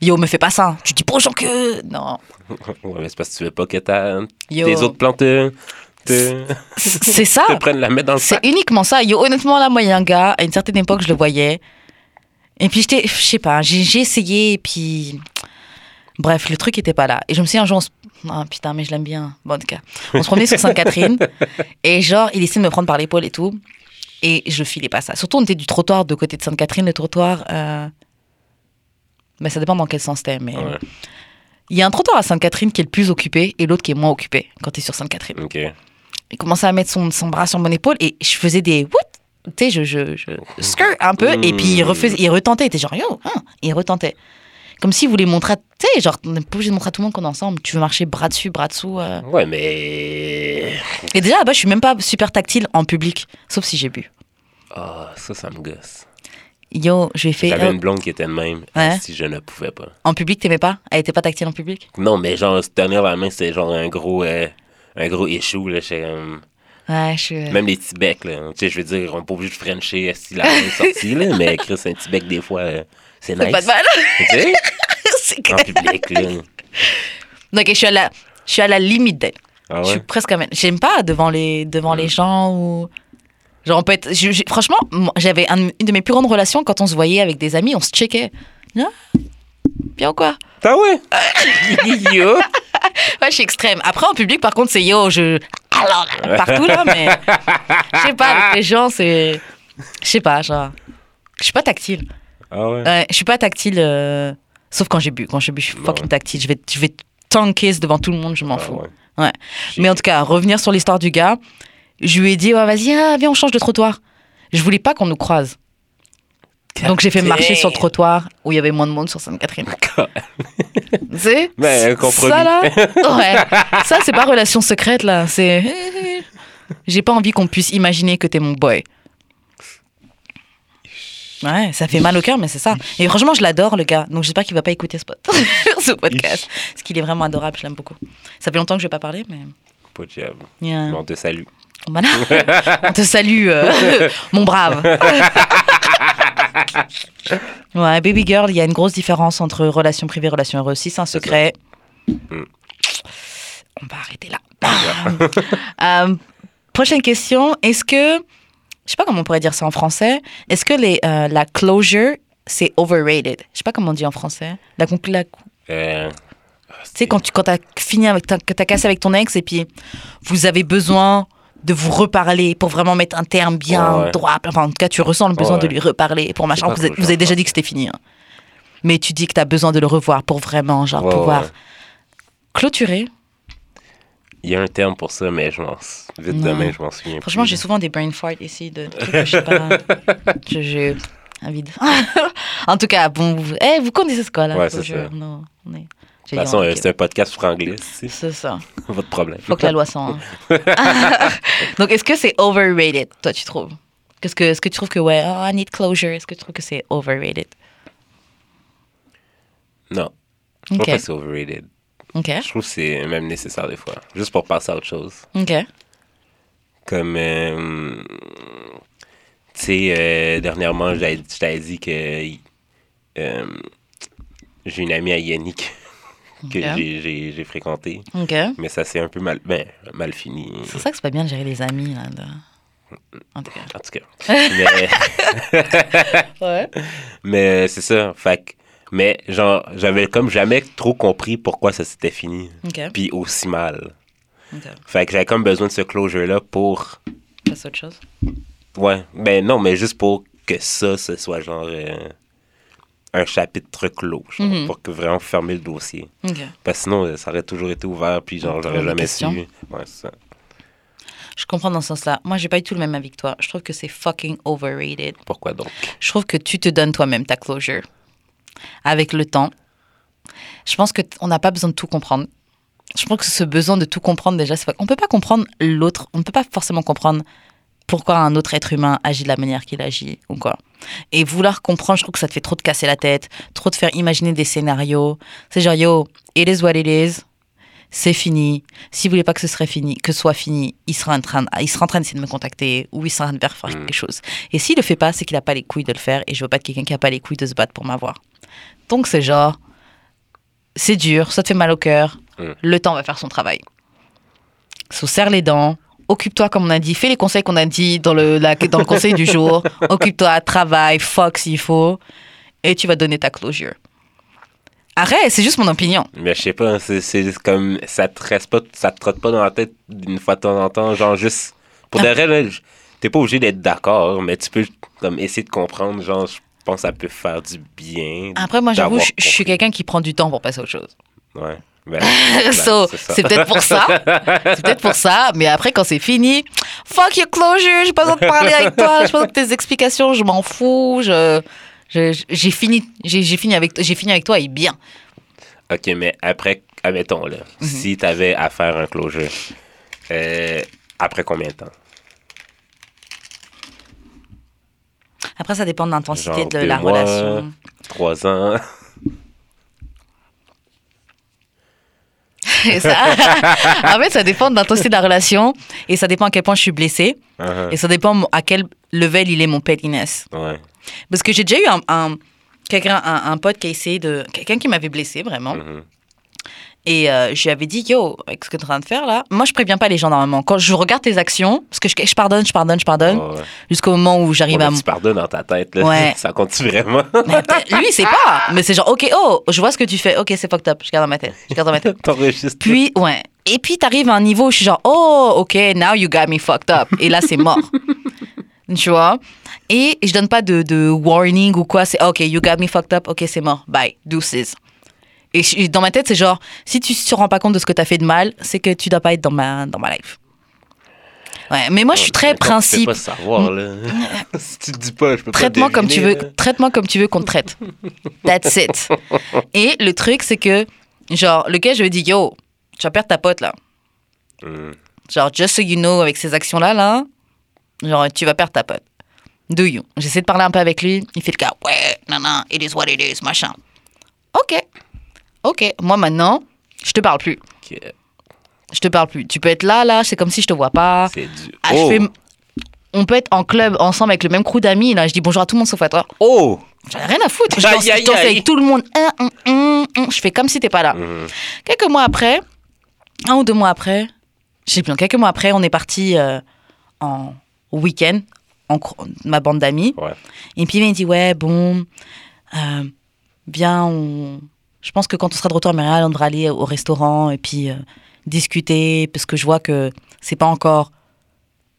Yo, me fais pas ça. Tu dis pas aux gens que. Non. Ouais, mais c'est parce que tu veux pas que ta, tes autres plans te, te, C'est ça. te prennent la mettre dans le C'est uniquement ça. Yo, honnêtement, là, moi, il y a un gars, à une certaine époque, je le voyais. Et puis, je sais pas, j'ai j'ai essayé, et puis. Bref, le truc était pas là. Et je me suis dit un jour, on se- ah putain, mais je l'aime bien. Bon, en tout cas, on se promenait sur Sainte-Catherine, et genre, il essayait de me prendre par l'épaule et tout. Et je filais pas ça. Surtout, on était du trottoir de côté de Sainte-Catherine, le trottoir. euh, Mais ça dépend dans quel sens c'était. Mais Ouais, il y a un trottoir à Sainte-Catherine qui est le plus occupé et l'autre qui est moins occupé quand tu es sur Sainte-Catherine ok. il commençait à mettre son, son bras sur mon épaule et je faisais des tu sais, je, je, je skirt un peu et puis il, refaisait, il retentait, il était genre yo, hein, il retentait. Comme s'il voulait montrer, tu sais, genre, on n'est pas obligé de montrer à tout le monde qu'on est ensemble. Tu veux marcher bras dessus, bras dessous. euh. Ouais, mais. Et déjà, là-bas, je suis même pas super tactile en public, sauf si j'ai bu. Ah, ça, ça me gosse. Yo, je lui ai fait. J'avais euh, une blonde qui était de même Ouais. si je ne pouvais pas. En public, t'aimais pas? Elle était pas tactile en public? Non, mais genre, se tenir la main, c'était genre un gros, euh, un gros issue, là. comme- Ouais, je suis. Même les petits becs, là. Tu sais, je veux dire, on n'est pas obligé de frencher si la main est sortie, là, mais Chris, un petit bec, des fois, euh, c'est nice. pas de mal. C'est en public, là. Donc, je suis à la, je suis à la limite d'elle. Ah Je suis presque à même. J'aime pas devant les, devant les gens ou. Genre, on peut être. je- je- franchement, j'avais un- une de mes plus grandes relations quand on se voyait avec des amis, on se checkait. Bien ou quoi? Ah ouais? Yo! Ouais, je suis extrême. Après, en public, par contre, c'est yo, je. Alors, partout là, mais. Je sais pas, avec les gens, c'est. Je sais pas, genre. Je suis pas tactile. Ah ouais? Ouais, je suis pas tactile, euh, sauf quand j'ai bu. Quand j'ai bu, je suis Ouais. fucking tactile. Je vais, je vais tanker devant tout le monde, je m'en Ah fous. ouais. Ouais. Mais en tout cas, revenir sur l'histoire du gars, je lui ai dit, vas-y, ah, viens, on change de trottoir. Je voulais pas qu'on nous croise. Donc j'ai fait marcher sur le trottoir où il y avait moins de monde sur Sainte-Catherine. Tu sais compromis. Ça là, ouais. Ça c'est pas relation secrète là. C'est, j'ai pas envie qu'on puisse imaginer que t'es mon boy. Ouais, ça fait mal au cœur, mais c'est ça. Et franchement, je l'adore le gars. Donc j'espère qu'il va pas écouter ce, ce podcast, parce qu'il est vraiment adorable. Je l'aime beaucoup. Ça fait longtemps que je vais pas parler, mais. Diable. Yeah. On te salue. Voilà. On te salue, euh, mon brave. ouais, baby girl, il y a une grosse différence entre relation privée et relation heureuse. Si c'est un secret, Mm. on va arrêter là. Euh, prochaine question. Est-ce que, je sais pas comment on pourrait dire ça en français, est-ce que les, euh, la closure, c'est overrated? Je sais pas comment on dit en français. La, conclu- la- tu Euh, sais, quand tu quand as fini avec, ta- que t'as cassé avec ton ex et puis vous avez besoin de vous reparler pour vraiment mettre un terme bien Ouais, ouais. droit. Enfin, en tout cas, tu ressens le besoin Ouais. de lui reparler pour machin. Vous, avez- vous déjà dit que c'était fini. hein. Mais tu dis que tu as besoin de le revoir pour vraiment, genre, pouvoir clôturer. Il y a un terme pour ça, mais je m'en... Vite Non. demain, je m'en souviens Franchement, j'ai souvent des brain farts ici de trucs que je sais pas. Je- un vide. en tout cas, bon, vous, eh, vous connaissez ce quoi là Ouais, c'est ça. non, on est- De toute façon, c'est un podcast franglais, c'est C'est ça. votre problème. Faut que la loi s'en. Donc, est-ce que c'est overrated, toi, tu trouves? Qu'est-ce que, Est-ce que tu trouves que, ouais, oh, I need closure? Est-ce que tu trouves que c'est overrated? Non, je trouve Ok. pas que c'est overrated. Je trouve que c'est même nécessaire des fois, juste pour passer à autre chose. Ok. Comme, euh, tu sais, euh, dernièrement, je t'avais- dit que euh, j'ai une amie à Yannick que j'ai- j'ai j'ai fréquenté, Ok. mais ça s'est un peu mal, ben, mal fini. C'est ça que c'est pas bien de gérer les amis, là. de- En tout cas. En tout cas. mais Ouais. mais c'est ça. Fait que- mais genre, j'avais comme jamais trop compris pourquoi ça s'était fini. Puis aussi mal. Ok. Fait que j'avais comme besoin de ce closure-là pour. Passe à autre chose? Ouais. Ben non, mais juste pour que ça, ce soit genre. euh, un chapitre clos, genre, Mhm. pour que vraiment fermer le dossier. Parce que sinon, ça aurait toujours été ouvert, puis genre, j'aurais jamais su. Ouais, ça. Je comprends dans ce sens-là. Moi, j'ai pas eu tout le même avis que toi. Je trouve que c'est fucking overrated. Pourquoi donc? Je trouve que tu te donnes toi-même ta closure. Avec le temps. Je pense que t- on n'a pas besoin de tout comprendre. Je pense que ce besoin de tout comprendre, déjà, c'est. On peut pas comprendre l'autre. On ne peut pas forcément comprendre pourquoi un autre être humain agit de la manière qu'il agit ou quoi. Et vouloir comprendre, je trouve que ça te fait trop te casser la tête, trop te faire imaginer des scénarios. C'est genre, yo, it is what it is. C'est fini. S'il voulait pas que ce serait fini, que soit fini, il sera en train, il sera en train d'essayer de me contacter ou il sera en train de faire faire Mm. quelque chose. Et s'il le fait pas, c'est qu'il a pas les couilles de le faire et je veux pas être quelqu'un qui a pas les couilles de se battre pour m'avoir. Donc c'est genre, c'est dur, ça te fait mal au cœur. Mm. Le temps va faire son travail. So, serre les dents. Occupe-toi, comme on a dit, fais les conseils qu'on a dit dans le, la- dans le conseil du jour. Occupe-toi, travaille, fuck s'il faut, et tu vas donner ta closure. Arrête, c'est juste mon opinion. Mais je sais pas, c'est comme. Ça te reste pas, ça te trotte pas dans la tête une fois de temps en temps, genre juste. Pour de vrai, t'es pas obligé d'être d'accord, mais tu peux comme essayer de comprendre, genre, je pense que ça peut faire du bien. Après, moi, j'avoue, je suis quelqu'un qui prend du temps pour passer à autre chose. Ouais. Ben, So, c'est peut-être pour ça. C'est peut-être pour ça. Mais après, quand c'est fini, fuck your closure. J'ai pas besoin de parler avec toi. J'ai pas besoin de tes explications. Je m'en fous. Je- j'ai fini. J'ai fini avec. J'ai fini avec toi et bien. Ok, mais après, admettons, là, Mhm. si t'avais à faire un closure, euh, après combien de temps? Après, ça dépend de l'intensité de la mois. relation. Trois ans? Ça- en fait, ça dépend de l'intensité de la relation et ça dépend à quel point je suis blessée Uh-huh. et ça dépend à quel level il est mon pettiness. Ouais. Parce que j'ai déjà eu un, un- quelqu'un, un, un pote qui a essayé de. Quelqu'un qui m'avait blessé vraiment. Mhm. Et euh, je lui avais dit, yo, avec ce que tu es en train de faire là, moi je préviens pas les gens normalement. Quand je regarde tes actions, parce que je, je pardonne, je pardonne, je pardonne, Ouais, ouais. jusqu'au moment où j'arrive Ouais, à. tu pardonnes dans ta tête, là. Ouais. Ça compte vraiment? Mais Lui, c'est pas. Mais c'est genre, ok, oh, je vois ce que tu fais, ok, c'est fucked up, je garde dans ma tête, je garde dans ma tête. Puis, ouais. Et puis, t'arrives à un niveau où je suis genre, oh, ok, now you got me fucked up. Et là, c'est mort. Tu vois? Et je donne pas de, de warning ou quoi. C'est, ok, you got me fucked up. Ok, c'est mort. Bye. Deuces. Et je- dans ma tête, c'est genre, si tu te rends pas compte de ce que t'as fait de mal, c'est que tu dois pas être dans ma, dans ma life. Ouais, mais moi, je suis très principe. Tu peux pas savoir, là. si tu te dis pas, je peux Traite-moi pas comme tu veux, deviner, là. traite-moi comme tu veux qu'on te traite. That's it. Et le truc, c'est que, genre, le gars, je lui dis, yo, tu vas perdre ta pote, là. Mm. Genre, just so you know, avec ces actions-là, là, genre, tu vas perdre ta pote. Do you? J'essaie de parler un peu avec lui. Il fait le gars, ouais, non, non, it is what it is, machin. Ok. Ok. Moi, maintenant, je te parle plus. Ok, Je te parle plus. Tu peux être là, là, c'est comme si je te vois pas. C'est du. Ah, je oh! fais- On peut être en club ensemble avec le même crew d'amis. Là, je dis bonjour à tout le monde sauf à toi. Oh! J'en ai rien à foutre. Je danse, je aïe, danse aïe. avec tout le monde. Hum, hum. Je fais comme si t'es pas là. Mhm. Quelques mois après, un ou deux mois après, je sais plus, quelques mois après, on est parti euh, en week-end, en cro- ma bande d'amis. Ouais. Et puis il m'a dit ouais bon, euh, bien, on... je pense que quand on sera de retour à Montréal, on devra aller au restaurant et puis euh, discuter parce que je vois que c'est pas encore,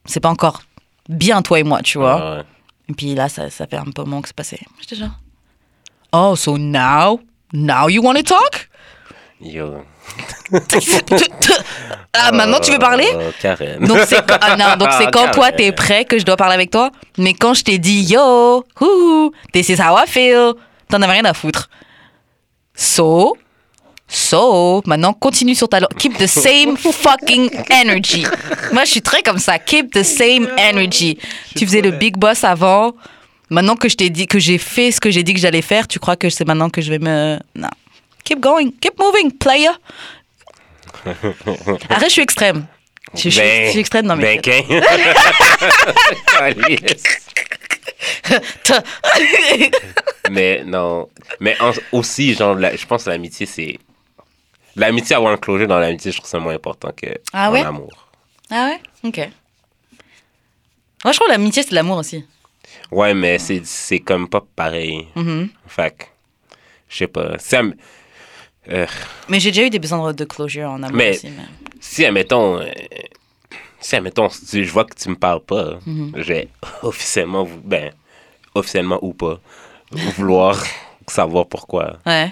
c'est pas encore bien toi et moi, tu vois. Ouais. Et puis là, ça, ça fait un peu moment que c'est passé. J'étais genre, oh so now, now you want to talk? Yo. ah maintenant tu veux parler? Oh, Karen. Donc c'est quand, ah non, donc c'est quand toi t'es prêt que je dois parler avec toi? Mais quand je t'ai dit yo, whoo, this is how I feel, t'en avais rien à foutre. So, so, maintenant continue sur ta lo- keep the same fucking energy. Moi je suis très comme ça, keep the same energy. Tu faisais le big boss avant. Maintenant que je t'ai dit que j'ai fait ce que j'ai dit que j'allais faire, tu crois que c'est maintenant que je vais me non. Keep going, keep moving, player. Arrête, je suis extrême. Je, suis- Ben- je suis extrême dans mes Ben, Mais non. Mais en- aussi, genre, la- je pense que l'amitié, c'est. L'amitié, avoir un closure dans l'amitié, je trouve ça moins important que Ah en ouais? amour. ah ouais? Ok. Moi, je trouve l'amitié, c'est de l'amour aussi. Ouais, mais c'est, c'est comme pas pareil. Mhm. Fait que, je sais pas. Euh, Mais j'ai déjà eu des besoins de- closure en amour Mais- aussi. Mais... si, admettons, euh, si, admettons, si je vois que tu me parles pas, Mhm. je vais officiellement, ben, officiellement ou pas, vouloir savoir pourquoi. Ouais.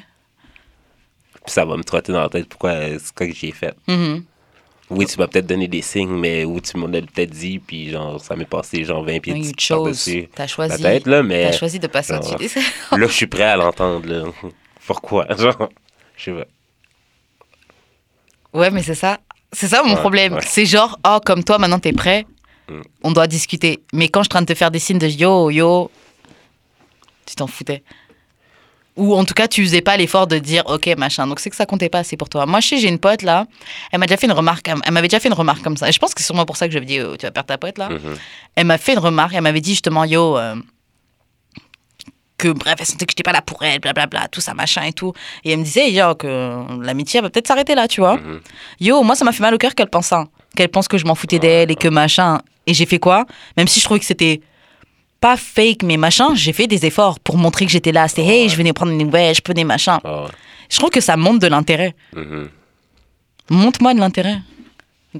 Puis ça va me trotter dans la tête pourquoi euh, c'est quoi que j'ai fait. Mhm. Oui, tu m'as peut-être donné des signes, mais ou tu m'en as peut-être dit, puis genre, ça m'est passé genre 20 pieds de chose. T'as choisi. tête, là, mais T'as choisi de pas genre, là, je suis prêt à l'entendre, là. Pourquoi? Genre, je sais pas. Ouais, mais c'est ça. C'est ça mon Ouais, problème. ouais. C'est genre, oh, comme toi, maintenant t'es prêt, Mm. on doit discuter. Mais quand je suis en train de te faire des signes de yo, yo, tu t'en foutais. Ou en tout cas, tu faisais pas l'effort de dire, ok, machin. Donc c'est que ça comptait pas assez pour toi. Moi, je sais, j'ai une pote là, elle m'a déjà fait une remarque, elle m'avait déjà fait une remarque comme ça. Et je pense que c'est sûrement pour ça que j'avais dit, oh, tu vas perdre ta pote là. Mhm. Elle m'a fait une remarque, elle m'avait dit justement, yo, euh, que bref, elle sentait que j'étais pas là pour elle, blablabla, tout ça, machin et tout. Et elle me disait, yo, que l'amitié elle va peut-être s'arrêter là, tu vois. Mhm. Yo, moi, ça m'a fait mal au cœur qu'elle pense ça. Qu'elle pense que je m'en foutais d'elle et que machin. Et j'ai fait quoi? Même si je trouvais que c'était pas fake, mais machin, j'ai fait des efforts pour montrer que j'étais là. C'était, hey, je venais prendre une nouvelle, je prenais machin. Ah ouais. Je trouve que ça montre de l'intérêt. Mhm. Montre-moi de l'intérêt.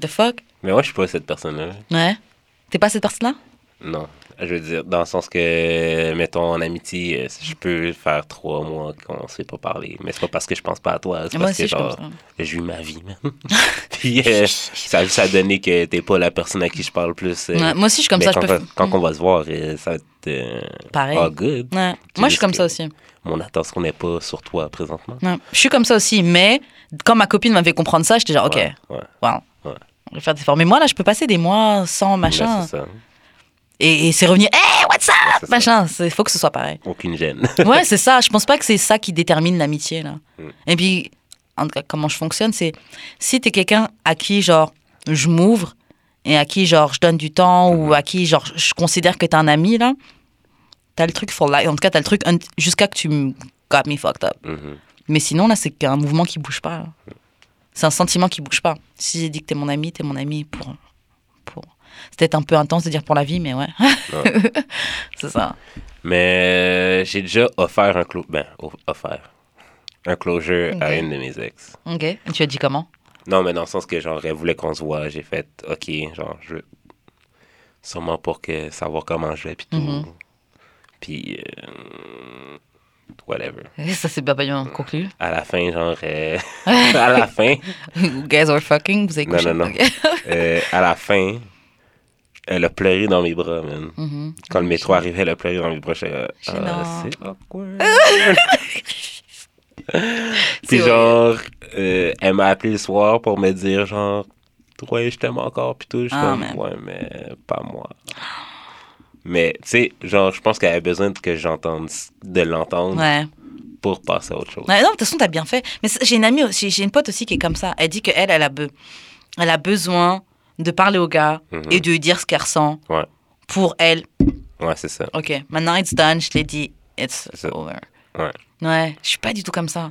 The fuck? Mais moi, je suis pas cette personne-là. Ouais. T'es pas cette personne-là? Non. Je veux dire, dans le sens que, mettons, en amitié, euh, je peux faire trois mois qu'on ne s'est pas parler. Mais c'est pas parce que je pense pas à toi. C'est parce aussi, que, je genre, je vis ma vie, man. Puis, euh, ça a donner que t'es pas la personne à qui je parle plus. euh, Ouais, moi aussi, je suis comme ça. quand, Je peux... on- va se voir, ça va être Pareil. all good. Ouais. Moi, je suis comme ça aussi. Mon attention n'est pas sur toi présentement. Ouais. Je suis comme ça aussi. Mais quand ma copine m'avait comprendre ça, j'étais genre, ok, wow. Ouais. On va faire des efforts. Mais moi, là, je peux passer des mois sans Ben, machin. c'est ça. Et, et c'est revenu, hey, what's up? Machin. Il faut que ce soit pareil. Aucune gêne. Ouais, c'est ça. Je pense pas que c'est ça qui détermine l'amitié, là. Mm. Et puis, en tout cas, comment je fonctionne, c'est si t'es quelqu'un à qui, genre, je m'ouvre et à qui, genre, je donne du temps ou à qui, genre, je considère que t'es un ami, là, t'as le truc for life. En tout cas, t'as le truc jusqu'à que tu me got me fucked up. Mhm. Mais sinon, là, c'est un mouvement qui bouge pas. C'est un sentiment qui bouge pas. Si j'ai dit que t'es mon ami, t'es mon ami pour. Peut-être un peu intense de dire pour la vie, mais ouais. c'est ça. Mais euh, j'ai déjà offert un clo... ben, offert un closure à une de mes ex. Ok. Et tu as dit comment? Non, mais dans le sens que genre elle voulait qu'on se voit, j'ai fait OK, genre je sûrement pour que savoir comment je vais puis tout. Mhm. Puis euh, whatever. Et Ça, c'est pas bien conclu. À la fin genre euh, à la fin You guys are fucking, vous avez Non, couché. non, non. Ok. euh, à la fin elle a pleuré dans mes bras, man. Mhm. Quand le métro arrivait, elle a pleuré dans mes bras. J'étais, ah, c'est awkward. Puis genre, euh, elle m'a appelé le soir pour me dire genre, ouais, je t'aime encore, puis tout. Je Ah, comme, ouais, mais pas moi. Mais, tu sais, genre, je pense qu'elle avait besoin que j'entende, de l'entendre Ouais. pour passer à autre chose. Ouais, non, de toute façon, t'as bien fait. Mais j'ai une amie, j'ai une pote aussi qui est comme ça. Elle dit qu'elle, elle a, elle a besoin de parler au gars Mhm. et de lui dire ce qu'elle ressent Ouais. pour elle. Ouais, c'est ça. Ok, maintenant it's done, je l'ai dit, it's over. Ouais. Ouais, je suis pas du tout comme ça.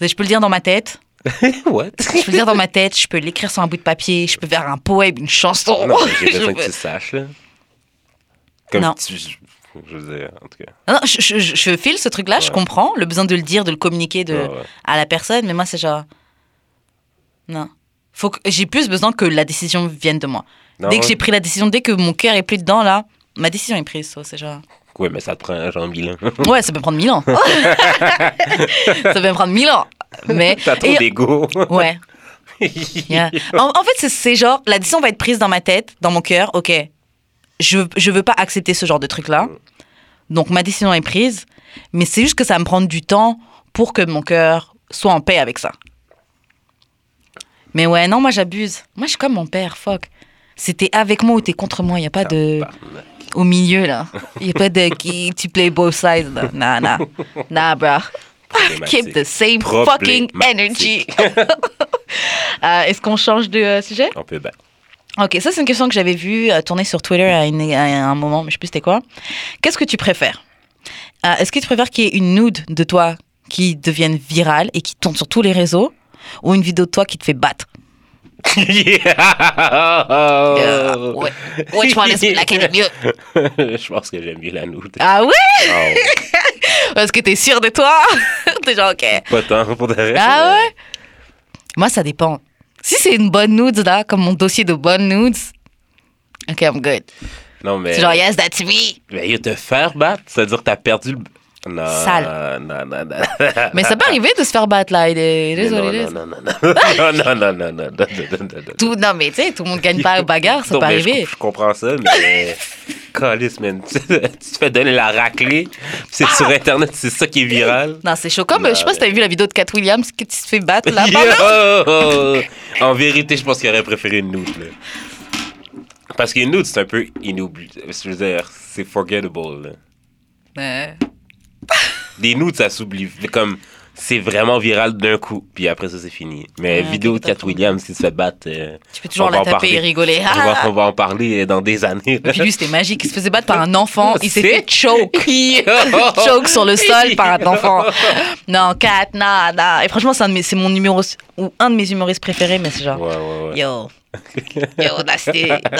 Ouais. Je peux le dire dans ma tête, What? je peux le dire dans ma tête, je peux l'écrire sur un bout de papier, je peux faire un poème, une chanson. non, j'ai Je besoin que tu saches, là. Comme Non. tu- je veux dire, en tout cas. Non, je, je, je- je file ce truc-là, je comprends le besoin de le dire, de le communiquer de, ouais. à la personne, mais moi, c'est genre. Non. Faut que, j'ai plus besoin que la décision vienne de moi. Non, dès que ouais. j'ai pris la décision, dès que mon cœur est plus dedans, là, ma décision est prise. so, c'est genre. Ouais, mais ça te prend genre mille ans. Ouais, ça peut prendre mille ans. ça peut me prendre mille ans. Mais. T'as trop d'ego. Ouais. Yeah. En, en fait, c'est, c'est genre, la décision va être prise dans ma tête, dans mon cœur. Ok, je, je veux pas accepter ce genre de truc-là. Donc, ma décision est prise. Mais c'est juste que ça va me prendre du temps pour que mon cœur soit en paix avec ça. Mais ouais, non, moi, j'abuse. Moi, je suis comme mon père, fuck. C'était avec moi ou t'es contre moi. Il n'y a pas de. Tabarnak. Au milieu, là. Il n'y a pas de qui tu play both sides, là. Nah, nah. Nah, bro. Keep the same fucking energy. Euh, est-ce qu'on change de euh, sujet? On peut bien. Ok, ça c'est une question que j'avais vue euh, tourner sur Twitter à, une- à un moment, mais je sais plus c'était quoi. Qu'est-ce que tu préfères? Est-ce que tu préfères qu'il y ait une nude de toi qui devienne virale et qui tourne sur tous les réseaux ou une vidéo de toi qui te fait battre Euh, ouais. Which one is laquelle est mieux Je pense que j'aime mieux la nude. Ah ouais? Ah ouais. Est-ce que t'es sûr de toi? T'es genre ok. Pas tant pour de vrai. Ah ouais? Moi ça dépend. Si c'est une bonne nude là, comme mon dossier de bonnes nudes, ok I'm good. Non, mais. C'est genre yes that's me. Mais te faire battre, c'est-à-dire que t'as perdu le. Non, Sale. Non, non, non. Mais ça peut arriver de se faire battre, là. Désolé. Non, non, non, non, non, non, non, Tout, non, mais tu sais, tout le monde gagne pas aux bagarre, ça peut arriver. Je, comprends ça, mais. Calice, man. tu te fais donner la raclée, c'est sur Internet, c'est ça qui est viral. Non, c'est choquant, mais je sais pas si t'avais vu la vidéo de Cat Williams qui se fait battre, là. en vérité, je pense qu'il aurait préféré une nude, là. Parce qu'une nude, c'est un peu inoubliable. C'est forgettable, là. Ouais. Des nudes, ça s'oublie. Comme, c'est vraiment viral d'un coup, puis après ça, c'est fini. Mais Ouais, vidéo de Cat Williams, qui se fait battre. euh, Tu peux toujours va la taper parler. et rigoler. on, va, Ah! on va en parler dans des années. Puis lui, c'était magique. Il se faisait battre par un enfant. Il s'est fait choke. Choke sur le sol par un enfant. Non, Cat, non, non. Et franchement, c'est mon numéro ou un de mes humoristes préférés, mais c'est genre. Ouais, ouais, ouais. Yo. Yo, là,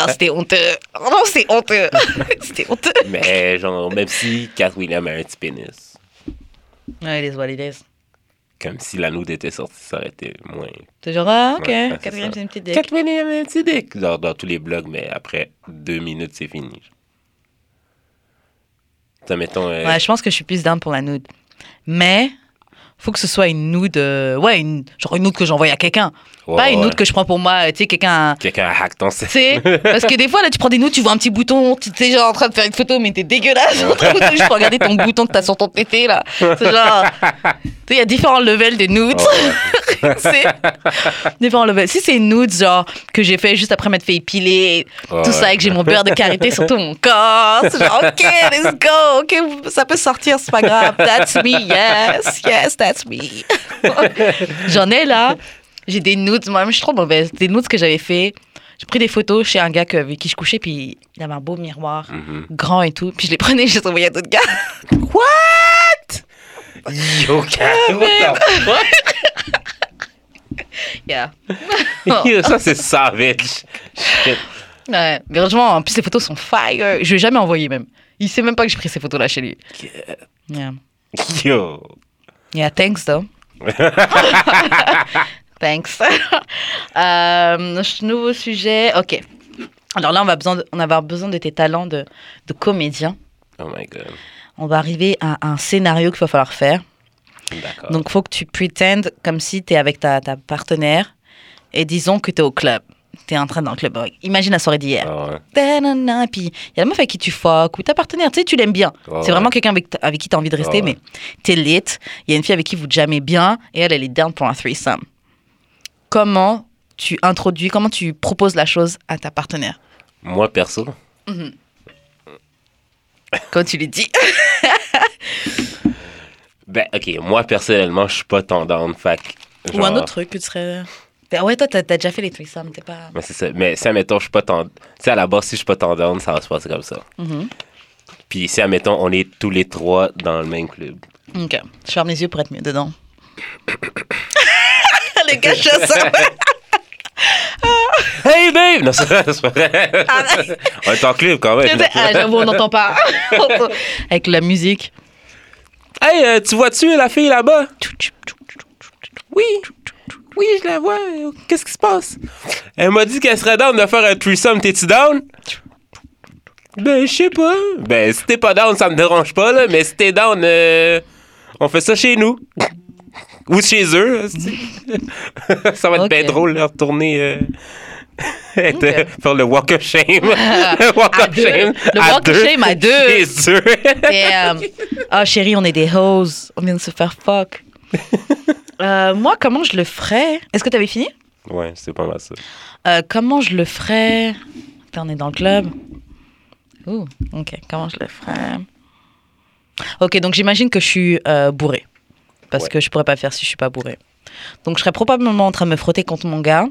c'était honteux. Oh non, c'est honteux. c'était honteux. Mais genre, même si Cat Williams a un petit pénis, Ouais, les what it is. Comme si la nude était sortie, ça aurait été moins. Genre, ah, ok. Ouais, c'est Quatrième, ça. c'est une petite dick. Cat Williams a un petit dick. Genre, dans tous les blogs, mais après deux minutes, c'est fini. Ça, mettons. euh, Ouais, je pense que je suis plus down pour la nude. Mais, faut que ce soit une nude. euh, ouais, une, genre une nude que j'envoie à quelqu'un. ouais, pas une ouais. nude que je prends pour moi, tu sais, quelqu'un. Quelqu'un a hack ton Tu sais, parce que des fois, là, tu prends des nudes, tu vois un petit bouton, tu es genre en train de faire une photo, mais t'es dégueulasse. juste pour regarder ton bouton que t'as sur ton tété, là. C'est genre. Tu sais, il y a différents levels de nudes. Ouais, différents levels. Si c'est une nude, genre, que j'ai fait juste après m'être fait épiler, tout ça, et que j'ai mon beurre de karité sur tout mon corps, c'est genre, OK, let's go, OK, ça peut sortir, c'est pas grave. That's me, yes, yes, that's me. J'en ai là. J'ai des nudes, moi-même, je suis trop mauvaise. Des nudes que j'avais fait. J'ai pris des photos chez un gars que- avec qui je couchais, puis il avait un beau miroir, Mhm. grand et tout. Puis je les prenais, je les envoyais à d'autres gars. Yo, what the fuck? Yeah. Yo, ça, c'est savage. Shit. Ouais. Mais heureusement, en plus, les photos sont fire. Je vais jamais envoyer même. Il sait même pas que j'ai pris ces photos-là chez lui. Yeah. Yo. Yeah, thanks though. thanks. euh, nouveau sujet. Ok. Alors là, on va, besoin de- on va avoir besoin de tes talents de, de comédien. Oh my god. On va arriver à un scénario qu'il va falloir faire. D'accord. Donc, il faut que tu pretends comme si tu es avec ta, ta partenaire et disons que tu es au club. Tu es en train dans le club. Imagine la soirée d'hier. Ah puis, il y a la meuf avec qui tu fuck ou ta partenaire, tu sais, tu l'aimes bien. Ouais, c'est vraiment quelqu'un avec, avec qui tu as envie de rester, ouais. mais t'es lit. Il y a une fille avec qui vous jammez bien et elle, elle est down pour un threesome. Comment tu introduis, comment tu proposes la chose à ta partenaire? Moi, perso, Quand tu lui dis. ben, ok, moi, personnellement, je suis pas tendance. Que, Ou un genre- autre truc que tu serais. Ben ouais, toi, t'as as déjà fait les threesomes, t'es pas. Mais c'est ça. Mais si, admettons, je suis pas tendance. Tu sais, à la base, si je suis pas tendance, ça va se passer comme ça. Mhm. Puis si, admettons, on est tous les trois dans le même club. Ok. Je ferme les yeux pour être mieux dedans. le gars ça. Hey, babe! Non, c'est c'est pas vrai. On est en club quand même. Ah, j'avoue, on n'entend pas. Avec la musique. Hey, euh, tu vois-tu la fille là-bas? Oui. Oui, je la vois. Qu'est-ce qui se passe? Elle m'a dit qu'elle serait down de faire un threesome. T'es-tu down? Ben, je sais pas. Ben, si t'es pas down, ça me dérange pas, là. Mais si t'es down, euh, on fait ça chez nous. Ou chez eux. ça va être bien drôle, de retourner. euh, être, euh, faire le walk of shame. le walk of shame. Le à walk of deux. shame à deux. Chez eux. Damn. Ah, chérie, on est des hoes. On vient de se faire fuck. Euh, moi, comment je le ferais? Est-ce que tu avais fini? Ouais, c'est pas mal ça. Euh, Comment je le ferais? Attends, on est dans le club. Ouh, ok. Comment je le ferais? Ok, donc j'imagine que je suis euh, bourrée. Parce Ouais. que je pourrais pas faire si je suis pas bourrée. Donc je serais probablement en train de me frotter contre mon gars.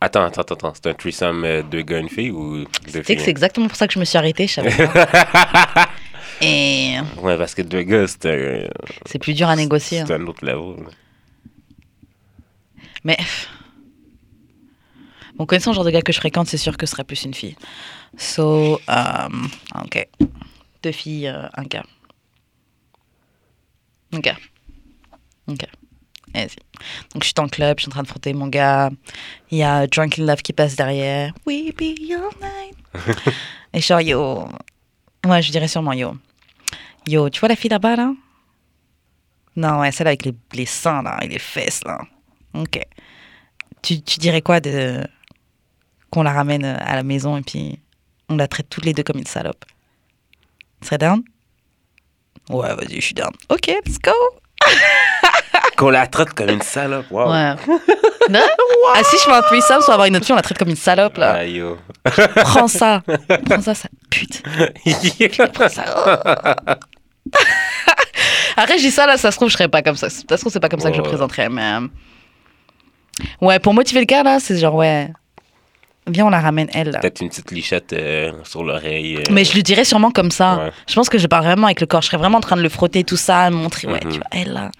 Attends, attends, attends, attends. C'est un threesome euh, deux gars, une fille ou deux Tu sais que c'est exactement pour ça que je me suis arrêtée, je savais pas. Et Ouais, parce que deux gars, c'est un, c'est plus dur à négocier. c'est hein. un autre level. Mais bon, connaissant le genre de gars que je fréquente, c'est sûr que ce serait plus une fille. So, um, ok. Deux filles, euh, un gars. Ok. Ok. Vas-y. Donc, je suis dans le club, je suis en train de frotter mon gars. Il y a Drunken Love qui passe derrière. We be all night. Et genre, yo, Ouais, je dirais sûrement yo. Yo, tu vois la fille là-bas, là? Non, ouais, celle avec les, les seins, là, et les fesses, là. Ok. Tu, tu dirais quoi de qu'on la ramène euh, à la maison et puis on la traite toutes les deux comme une salope? Tu serais down? Ouais, vas-y, je suis down. Ok, let's go Qu'on la traite comme une salope. Wow. Ouais. Non? Ah, si je fais un threesome sans avoir une option, on la traite comme une salope, là. Ah, yo. Prends ça Prends ça, ça pute Prends ça. Après, je dis ça, là, ça se trouve, je serais pas comme ça. Ça se trouve, c'est pas comme ça que je le présenterais, mais... euh, Ouais, pour motiver le gars, là, c'est genre, ouais... Viens, on la ramène, elle, là. Peut-être une petite lichette euh, sur l'oreille. euh, Mais je lui dirais sûrement comme ça. Ouais. Je pense que je parle vraiment avec le corps. Je serais vraiment en train de le frotter, tout ça, montrer, ouais, Mhm. tu vois, elle, là...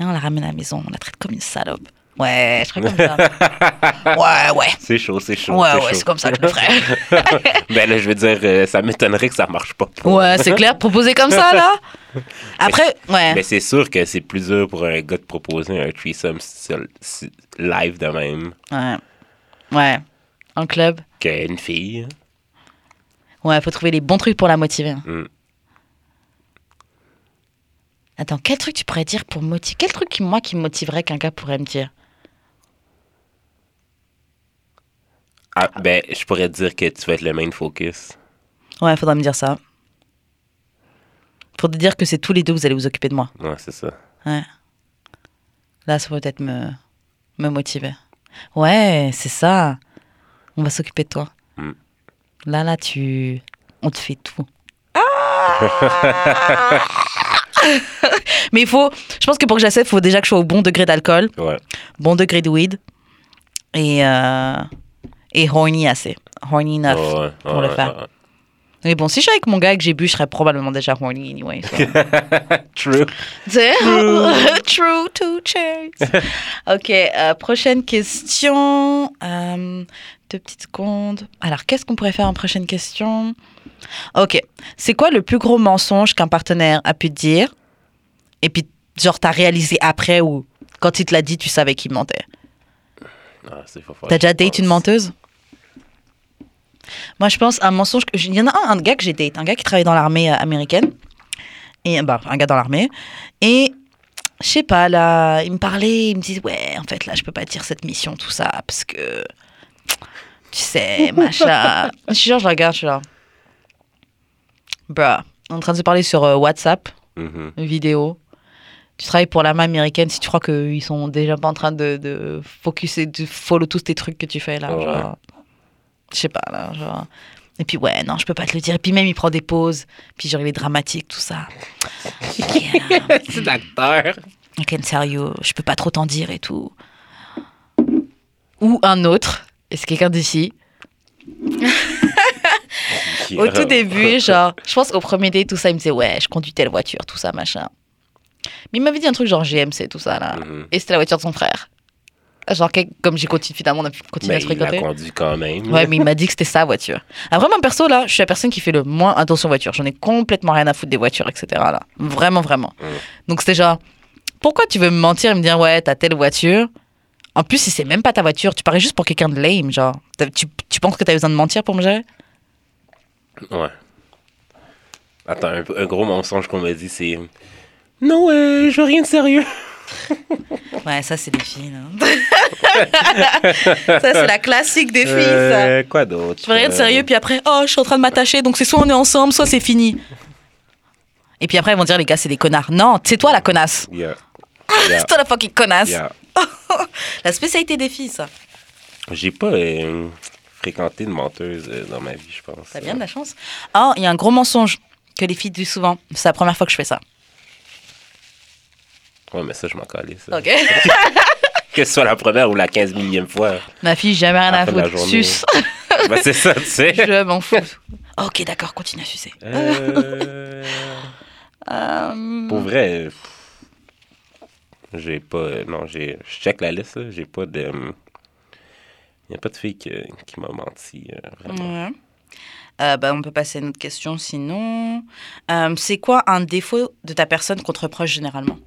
On la ramène à la maison, on la traite comme une salope. Ouais, je serais comme ça. ouais, ouais. C'est chaud, c'est chaud. Ouais, ouais, c'est comme ça que je le ferais. ben là, je veux dire, euh, ça m'étonnerait que ça marche pas. Ouais, c'est clair, proposer comme ça, là. Après, ouais. Mais c'est sûr que c'est plus dur pour un gars de proposer un threesome live de même Ouais. Ouais. En club. qu'une fille. Ouais, faut trouver les bons trucs pour la motiver. Mm. Attends, quel truc tu pourrais dire pour motiver Quel truc, qui, moi, qui me motiverait qu'un gars pourrait me dire? Ah, ben, je pourrais te dire que tu vas être le main focus. Ouais, faudra me dire ça. Faut te dire que c'est tous les deux, vous allez vous occuper de moi. Ouais, c'est ça. Ouais. Là, ça peut peut-être me, me motiver. Ouais, c'est ça. On va s'occuper de toi. Mm. Là, là, tu... On te fait tout. Mais il faut... Je pense que pour que j'accepte, il faut déjà que je sois au bon degré d'alcool, Ouais. bon degré de weed et, euh, et horny assez. Horny enough ouais, pour le ouais, faire. ouais. Mais bon, si je suis avec mon gars et que j'ai bu, je serais probablement déjà horny anyway. so. True. Sais? True to chase. ok, euh, prochaine question. Euh, deux petites secondes. Alors, qu'est-ce qu'on pourrait faire en prochaine question? Ok, c'est quoi le plus gros mensonge qu'un partenaire a pu te dire? Et puis, genre, t'as réalisé après ou quand il te l'a dit, tu savais qu'il mentait? Ah, T'as déjà date une pense. menteuse? Moi, je pense un mensonge. Il y en a un, un gars que j'ai date, un gars qui travaille dans l'armée euh, américaine. Et, bah, un gars dans l'armée. Et je sais pas, là, il me parlait, il me disait, ouais, en fait, là, je peux pas dire cette mission, tout ça, parce que. Tu sais, machin. je suis genre, je regarde, je suis là. Bruh, en train de se parler sur euh, WhatsApp, Mhm. vidéo. Tu travailles pour l'armée américaine si tu crois qu'ils sont déjà pas en train de, de focuser, de follow tous tes trucs que tu fais là. Genre, je sais pas là. Genre. Et puis ouais, non, je peux pas te le dire. Et puis même, il prend des pauses. Puis genre, il est dramatique, tout ça. Yeah, c'est l'acteur. I can tell you, je peux pas trop t'en dire et tout. Ou un autre, et c'est quelqu'un d'ici? Au tout début, genre, je pense au premier date, tout ça, il me disait, ouais, je conduis telle voiture, tout ça, machin. Mais il m'avait dit un truc genre GMC, tout ça, là. Mhm. Et c'était la voiture de son frère. Genre, comme j'ai continué, finalement, on a pu continuer Mais à se il l'a fréquenter. conduit quand même. Ouais, mais il m'a dit que c'était sa voiture. Après, moi, perso, là, je suis la personne qui fait le moins attention aux voitures. J'en ai complètement rien à foutre des voitures, etc. Là. Vraiment, vraiment. Mm. Donc, c'était genre, pourquoi tu veux me mentir et me dire, ouais, t'as telle voiture? En plus, si c'est même pas ta voiture, tu parais juste pour quelqu'un de lame, genre. Tu, tu penses que t'as besoin de mentir pour me gérer? Ouais. Attends, un, un gros mensonge qu'on m'a dit, c'est. Non, euh, je veux rien de sérieux. Ouais, ça, c'est des filles, ça, c'est la classique des filles, ça. Euh, quoi d'autre Je veux rien de sérieux, puis après, oh, je suis en train de m'attacher, donc c'est soit on est ensemble, soit c'est fini. Et puis après, ils vont dire, les gars, c'est des connards. Non, c'est toi la connasse. Yeah. Yeah. C'est toi la fucking connasse. Yeah. La spécialité des filles, ça. J'ai pas euh, fréquenté de menteuse euh, dans ma vie, je pense. T'as bien de la chance. Oh, il y a un gros mensonge que les filles disent souvent. C'est la première fois que je fais ça. Ouais, mais ça, je m'en calais. Ça. Ok. Que ce soit la première ou la 15 millième fois. Ma fille, jamais rien À à foutre. Suce. bah, c'est ça, tu sais. je m'en fous. Ok, d'accord, continue à sucer. Euh, Euh, pour vrai, j'ai pas. Non, j'ai. Je check la liste, là, j'ai pas de. Il n'y a pas de fille qui, qui m'a menti, euh, vraiment. ouais. Euh, bah, on peut passer à une autre question sinon. Euh, c'est quoi un défaut de ta personne qu'on te reproche généralement?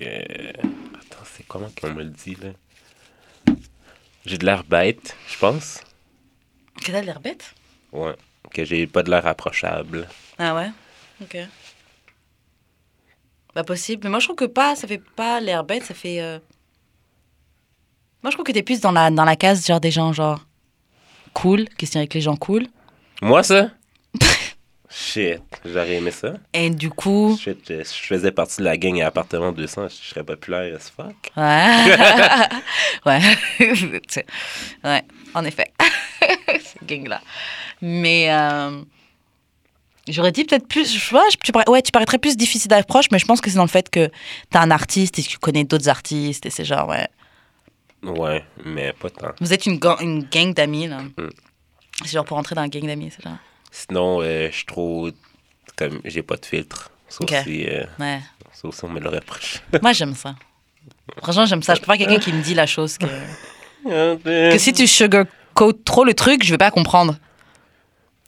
Attends, c'est comment qu'on me le dit, là? J'ai de l'air bête, je pense. Que t'as l'air bête? Ouais. que j'ai pas de l'air approchable. Ah ouais? Ok. Pas possible. Mais moi, je trouve que pas, ça fait pas l'air bête, ça fait. euh, Moi, je trouve que t'es plus dans la, dans la case, genre des gens, genre. cool, tient avec les gens cool. Moi, ça? Shit, j'aurais aimé ça. Et du coup? Shit, je, je faisais partie de la gang à appartement 200, je serais populaire as fuck. Ouais. ouais. Ouais, en effet. Cette gang-là. Mais. euh, J'aurais dit peut-être plus, je vois, tu, parais- ouais, tu paraîtrais plus difficile d'approche, mais je pense que c'est dans le fait que t'es un artiste et que tu connais d'autres artistes et c'est genre, ouais. Ouais, mais pas tant. Vous êtes une, gang- une gang d'amis, là. Mm. C'est genre pour entrer dans la gang d'amis, c'est genre. Sinon, euh, je suis trop. Comme, j'ai pas de filtre. Ça Ok. aussi, euh, Ouais. ça aussi, on me le reproche. Moi, j'aime ça. Franchement, j'aime ça. Je préfère quelqu'un qui me dit la chose que. Que si tu sugarcoat trop le truc, je vais pas comprendre.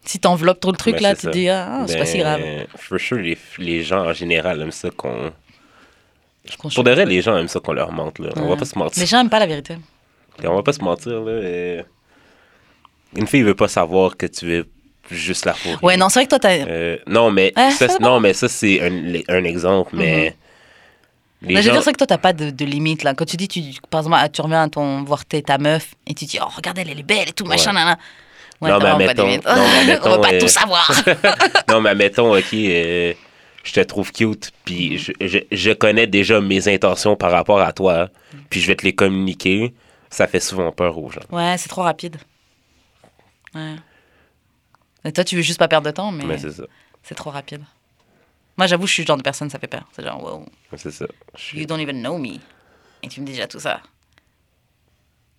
Si t'enveloppes trop le truc, Ben, là, tu te dis, ah, c'est pas si grave. Ben, For sure, les, les gens en général aiment ça qu'on. Pour de vrai, les gens aiment ça qu'on leur mente, là. On va Ouais. pas se mentir. Les gens aiment pas la vérité. On va pas se mentir, là. euh, Une fille veut pas savoir que tu veux juste la fourrer. Ouais, non, c'est vrai que toi, t'as. Euh, non, mais Ouais, ça, non, mais ça, c'est un, un exemple, mais. Les Mais je veux gens- dire, c'est que toi, t'as pas de, de limite, là. Quand tu dis, tu, par exemple, ah, tu reviens à ton, voir ta meuf et tu dis, oh, regarde, elle, elle est belle et tout, machin, Ouais. nanana. Ouais, Non, mais pas admettons- limite. non, mais On va admettons, pas euh, tout savoir. non, mais admettons, OK, euh, je te trouve cute, puis je, je, je connais déjà mes intentions par rapport à toi, puis je vais te les communiquer. Ça fait souvent peur aux gens. ouais, c'est trop rapide. Ouais. Et toi, tu veux juste pas perdre de temps, mais, Mais c'est trop rapide. Moi, j'avoue, je suis le genre de personne, ça fait peur. C'est genre, wow, C'est ça. You don't even know me. Et tu me dis déjà tout ça.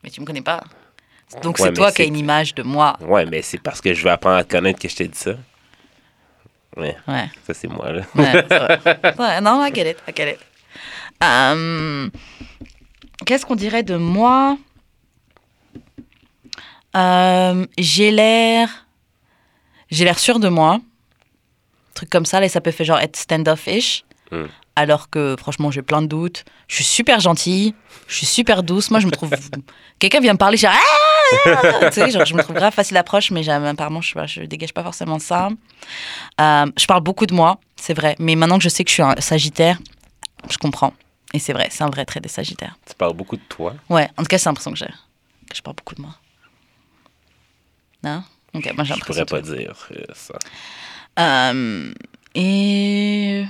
Mais tu me connais pas. Donc Ouais, c'est toi qui as une image de moi. Ouais, mais c'est parce que je vais apprendre à te connaître que je t'ai dit ça. Ouais, Ouais. ça c'est moi, là. Ouais, c'est vrai. Ouais, non, I get it, I get it. Euh, Qu'est-ce qu'on dirait de moi? Euh, J'ai l'air... J'ai l'air sûr de moi. Truc comme ça, là, ça peut faire genre être stand-off-ish. Mm. Alors que franchement, j'ai plein de doutes. Je suis super gentille. Je suis super douce. Moi, je me trouve... Quelqu'un vient me parler, genre... Ah, tu sais, genre, je me trouve grave facile d'approche, mais apparemment, je, je dégage pas forcément ça. Euh, je parle beaucoup de moi, c'est vrai. Mais maintenant que je sais que je suis un sagittaire, je comprends. Et c'est vrai, c'est un vrai trait des sagittaires. Tu parles beaucoup de toi. Ouais, en tout cas, c'est l'impression que j'ai. Que je parle beaucoup de moi. Non? Ok, moi j'ai Je pourrais pas dire euh, ça. Euh, et.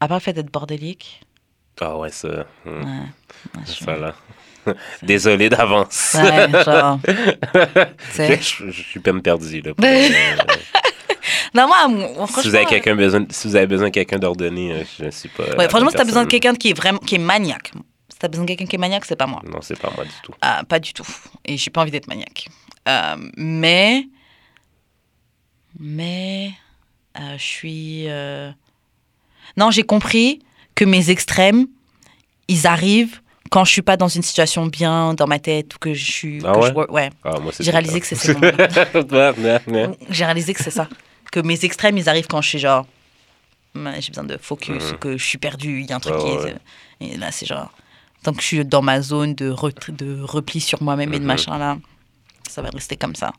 À part le fait d'être bordélique. Ah ouais, ça. hmm, Ouais. ouais, je Ça, là. Désolé d'avance. Ouais, genre. je, je suis peine perdu, là. pour, euh, Non, moi, moi, si vous franchement. avez quelqu'un besoin, si vous avez besoin de quelqu'un d'ordonner, euh, je ne suis pas. Ouais, franchement, si t'as besoin de quelqu'un qui est vraiment qui est maniaque. Si t'as besoin de quelqu'un qui est maniaque, c'est pas moi. Non, c'est pas moi du tout. Ah, pas du tout. Et j'ai pas envie d'être maniaque. Euh, mais. Mais. euh, je suis. euh, Non, j'ai compris que mes extrêmes, ils arrivent quand je suis pas dans une situation bien dans ma tête ou que je suis. Ah que ouais? je ouais. Ah, J'ai réalisé. J'ai réalisé que c'est ça. Que mes extrêmes, ils arrivent quand je suis genre. J'ai besoin de focus, Mhm. que je suis perdu, il y a un truc qui ouais. est. Et là, c'est genre. Tant que je suis dans ma zone de, retr- de repli sur moi-même et de Mhm. machin là, ça va rester comme ça.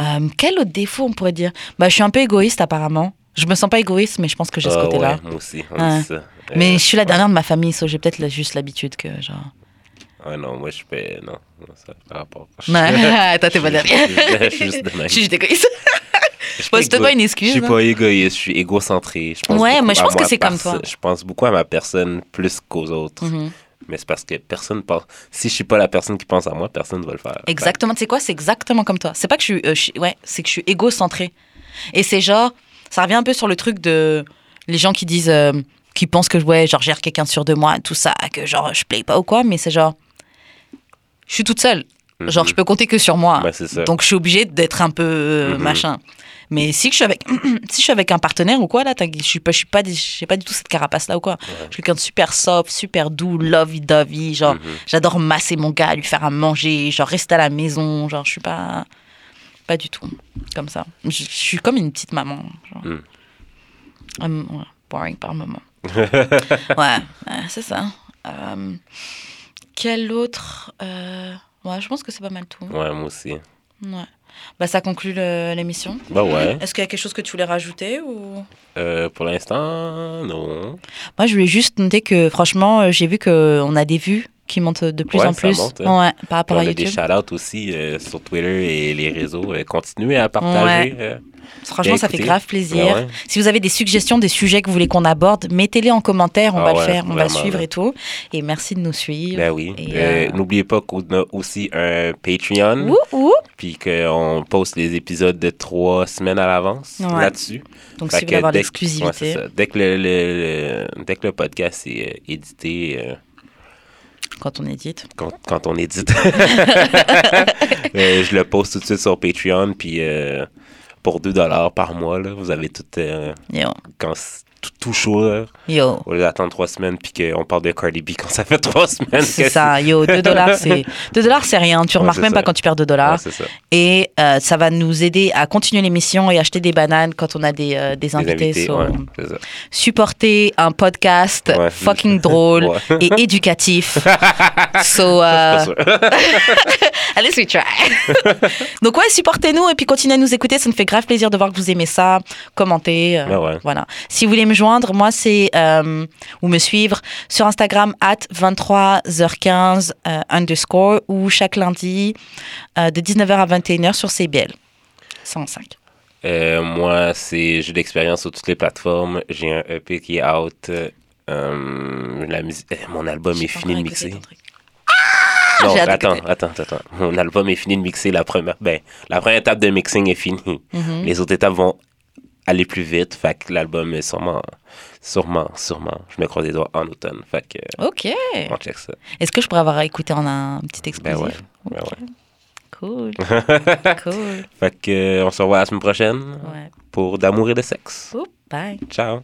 Euh, quel autre défaut on pourrait dire? Bah, Je suis un peu égoïste apparemment. Je me sens pas égoïste, mais je pense que j'ai ce Ah, côté-là. ouais, moi aussi, Ouais. ça. Mais Euh, je suis la dernière de ma famille, so j'ai peut-être juste l'habitude que genre. Ouais, non, moi, je fais. Non, non, ça par rapport. Ouais, toi t'es pas Je- derrière. je- je suis juste de Je même. suis juste égoïste. Je suis Bon, c'était égo- pas une Je excuse. suis hein. pas égoïste, je suis égocentré. Je pense Ouais, mais je pense que c'est comme toi. Je pense beaucoup à ma personne plus qu'aux autres. Mhm. Mais c'est parce que personne pense. Si je suis pas la personne qui pense à moi, personne ne va le faire. Exactement, tu sais quoi, c'est exactement comme toi. C'est pas que je suis, euh, ouais, c'est que je suis égocentrée. Et c'est genre, ça revient un peu sur le truc de les gens qui disent, euh, qui pensent que ouais, genre gère quelqu'un sur de moi, tout ça, que genre je play pas ou quoi, mais c'est genre, je suis toute seule. Genre, je peux compter que sur moi. Ça. Donc, je suis obligée d'être un peu euh, Mhm. machin. Mais si je suis avec, si je suis avec un partenaire ou quoi, là, je suis pas, je suis pas, j'ai pas du tout cette carapace là ou quoi. Je suis quelqu'un de super soft, super doux, lovey-dovey. Genre, Mhm. j'adore masser mon gars, lui faire à manger, genre rester à la maison. Genre, je suis pas, pas du tout comme ça. Je, je suis comme une petite maman. Genre. Mhm. Hum, ouais, boring par moment. ouais, ouais, c'est ça. Euh, quel autre euh, Ouais, je pense que c'est pas mal tout. Ouais, moi aussi. Ouais. Bah, ça conclut l'émission. Bah ouais. Est-ce qu'il y a quelque chose que tu voulais rajouter ou... Euh, pour l'instant, non. Moi, je voulais juste noter que, franchement, euh, j'ai vu qu'on a des vues qui montent de plus Ouais, en plus. monte, hein. Ouais, par rapport on à a des shout-outs aussi euh, sur Twitter et les réseaux. Euh, continuez à partager. euh, Franchement, ça fait grave plaisir. Ouais. Si vous avez des suggestions, des sujets que vous voulez qu'on aborde, mettez-les en commentaire. On Ah va le faire, on va suivre et tout. Et merci de nous suivre. Ben oui. N'oubliez pas qu'on a aussi un Patreon. Ouh, ouh. Puis qu'on poste les épisodes de trois semaines à l'avance là-dessus. Donc, Fait si vous voulez avoir l'exclusivité. dès, que le, le- le- dès que le podcast est édité, quand on édite. quand, quand on édite, euh, je le poste tout de suite sur Patreon. Puis euh, pour 2 par mois, là, vous avez tout, euh, tout, tout chaud. Là, yo. au lieu d'attendre 3 semaines. Puis qu'on parle de Cardi B quand ça fait 3 semaines. C'est ça, yo, 2 dollars, c'est 2 dollars, c'est rien. Tu Ouais, remarques même ça. pas quand tu perds 2 Ouais, dollars. c'est ça. Et euh, ça va nous aider à continuer l'émission et acheter des bananes quand on a des, euh, des invités. So, ouais, c'est ça. supporter un podcast Ouais. fucking drôle Ouais. et éducatif. so, euh, allez, we try. Donc ouais, supportez-nous et puis continuez à nous écouter. Ça nous fait grave plaisir de voir que vous aimez ça. Commentez. euh, ouais. Voilà. Si vous voulez me joindre, moi c'est euh, ou me suivre sur Instagram at 23h15 euh, underscore ou chaque lundi euh, de 19h à 21h sur CBL 105. Euh, moi, c'est j'ai l'expérience sur toutes les plateformes. J'ai un EP qui est out. La musique, mon album est fini de mixer. non, attends, attends, attends. Mon album est fini de mixer. La première, ben, la première étape de mixing est finie. Mhm. Les autres étapes vont aller plus vite. Fait que l'album est sûrement, sûrement, sûrement. Je me croise les doigts en automne. Fait que Ok. on check ça. Est-ce que je pourrais avoir écouté en un petit Ben exclusif ouais. Ben ouais. Cool. cool. Fait que euh, on se revoit la semaine prochaine Ouais. pour d'amour et de sexe. Oups, bye. Ciao.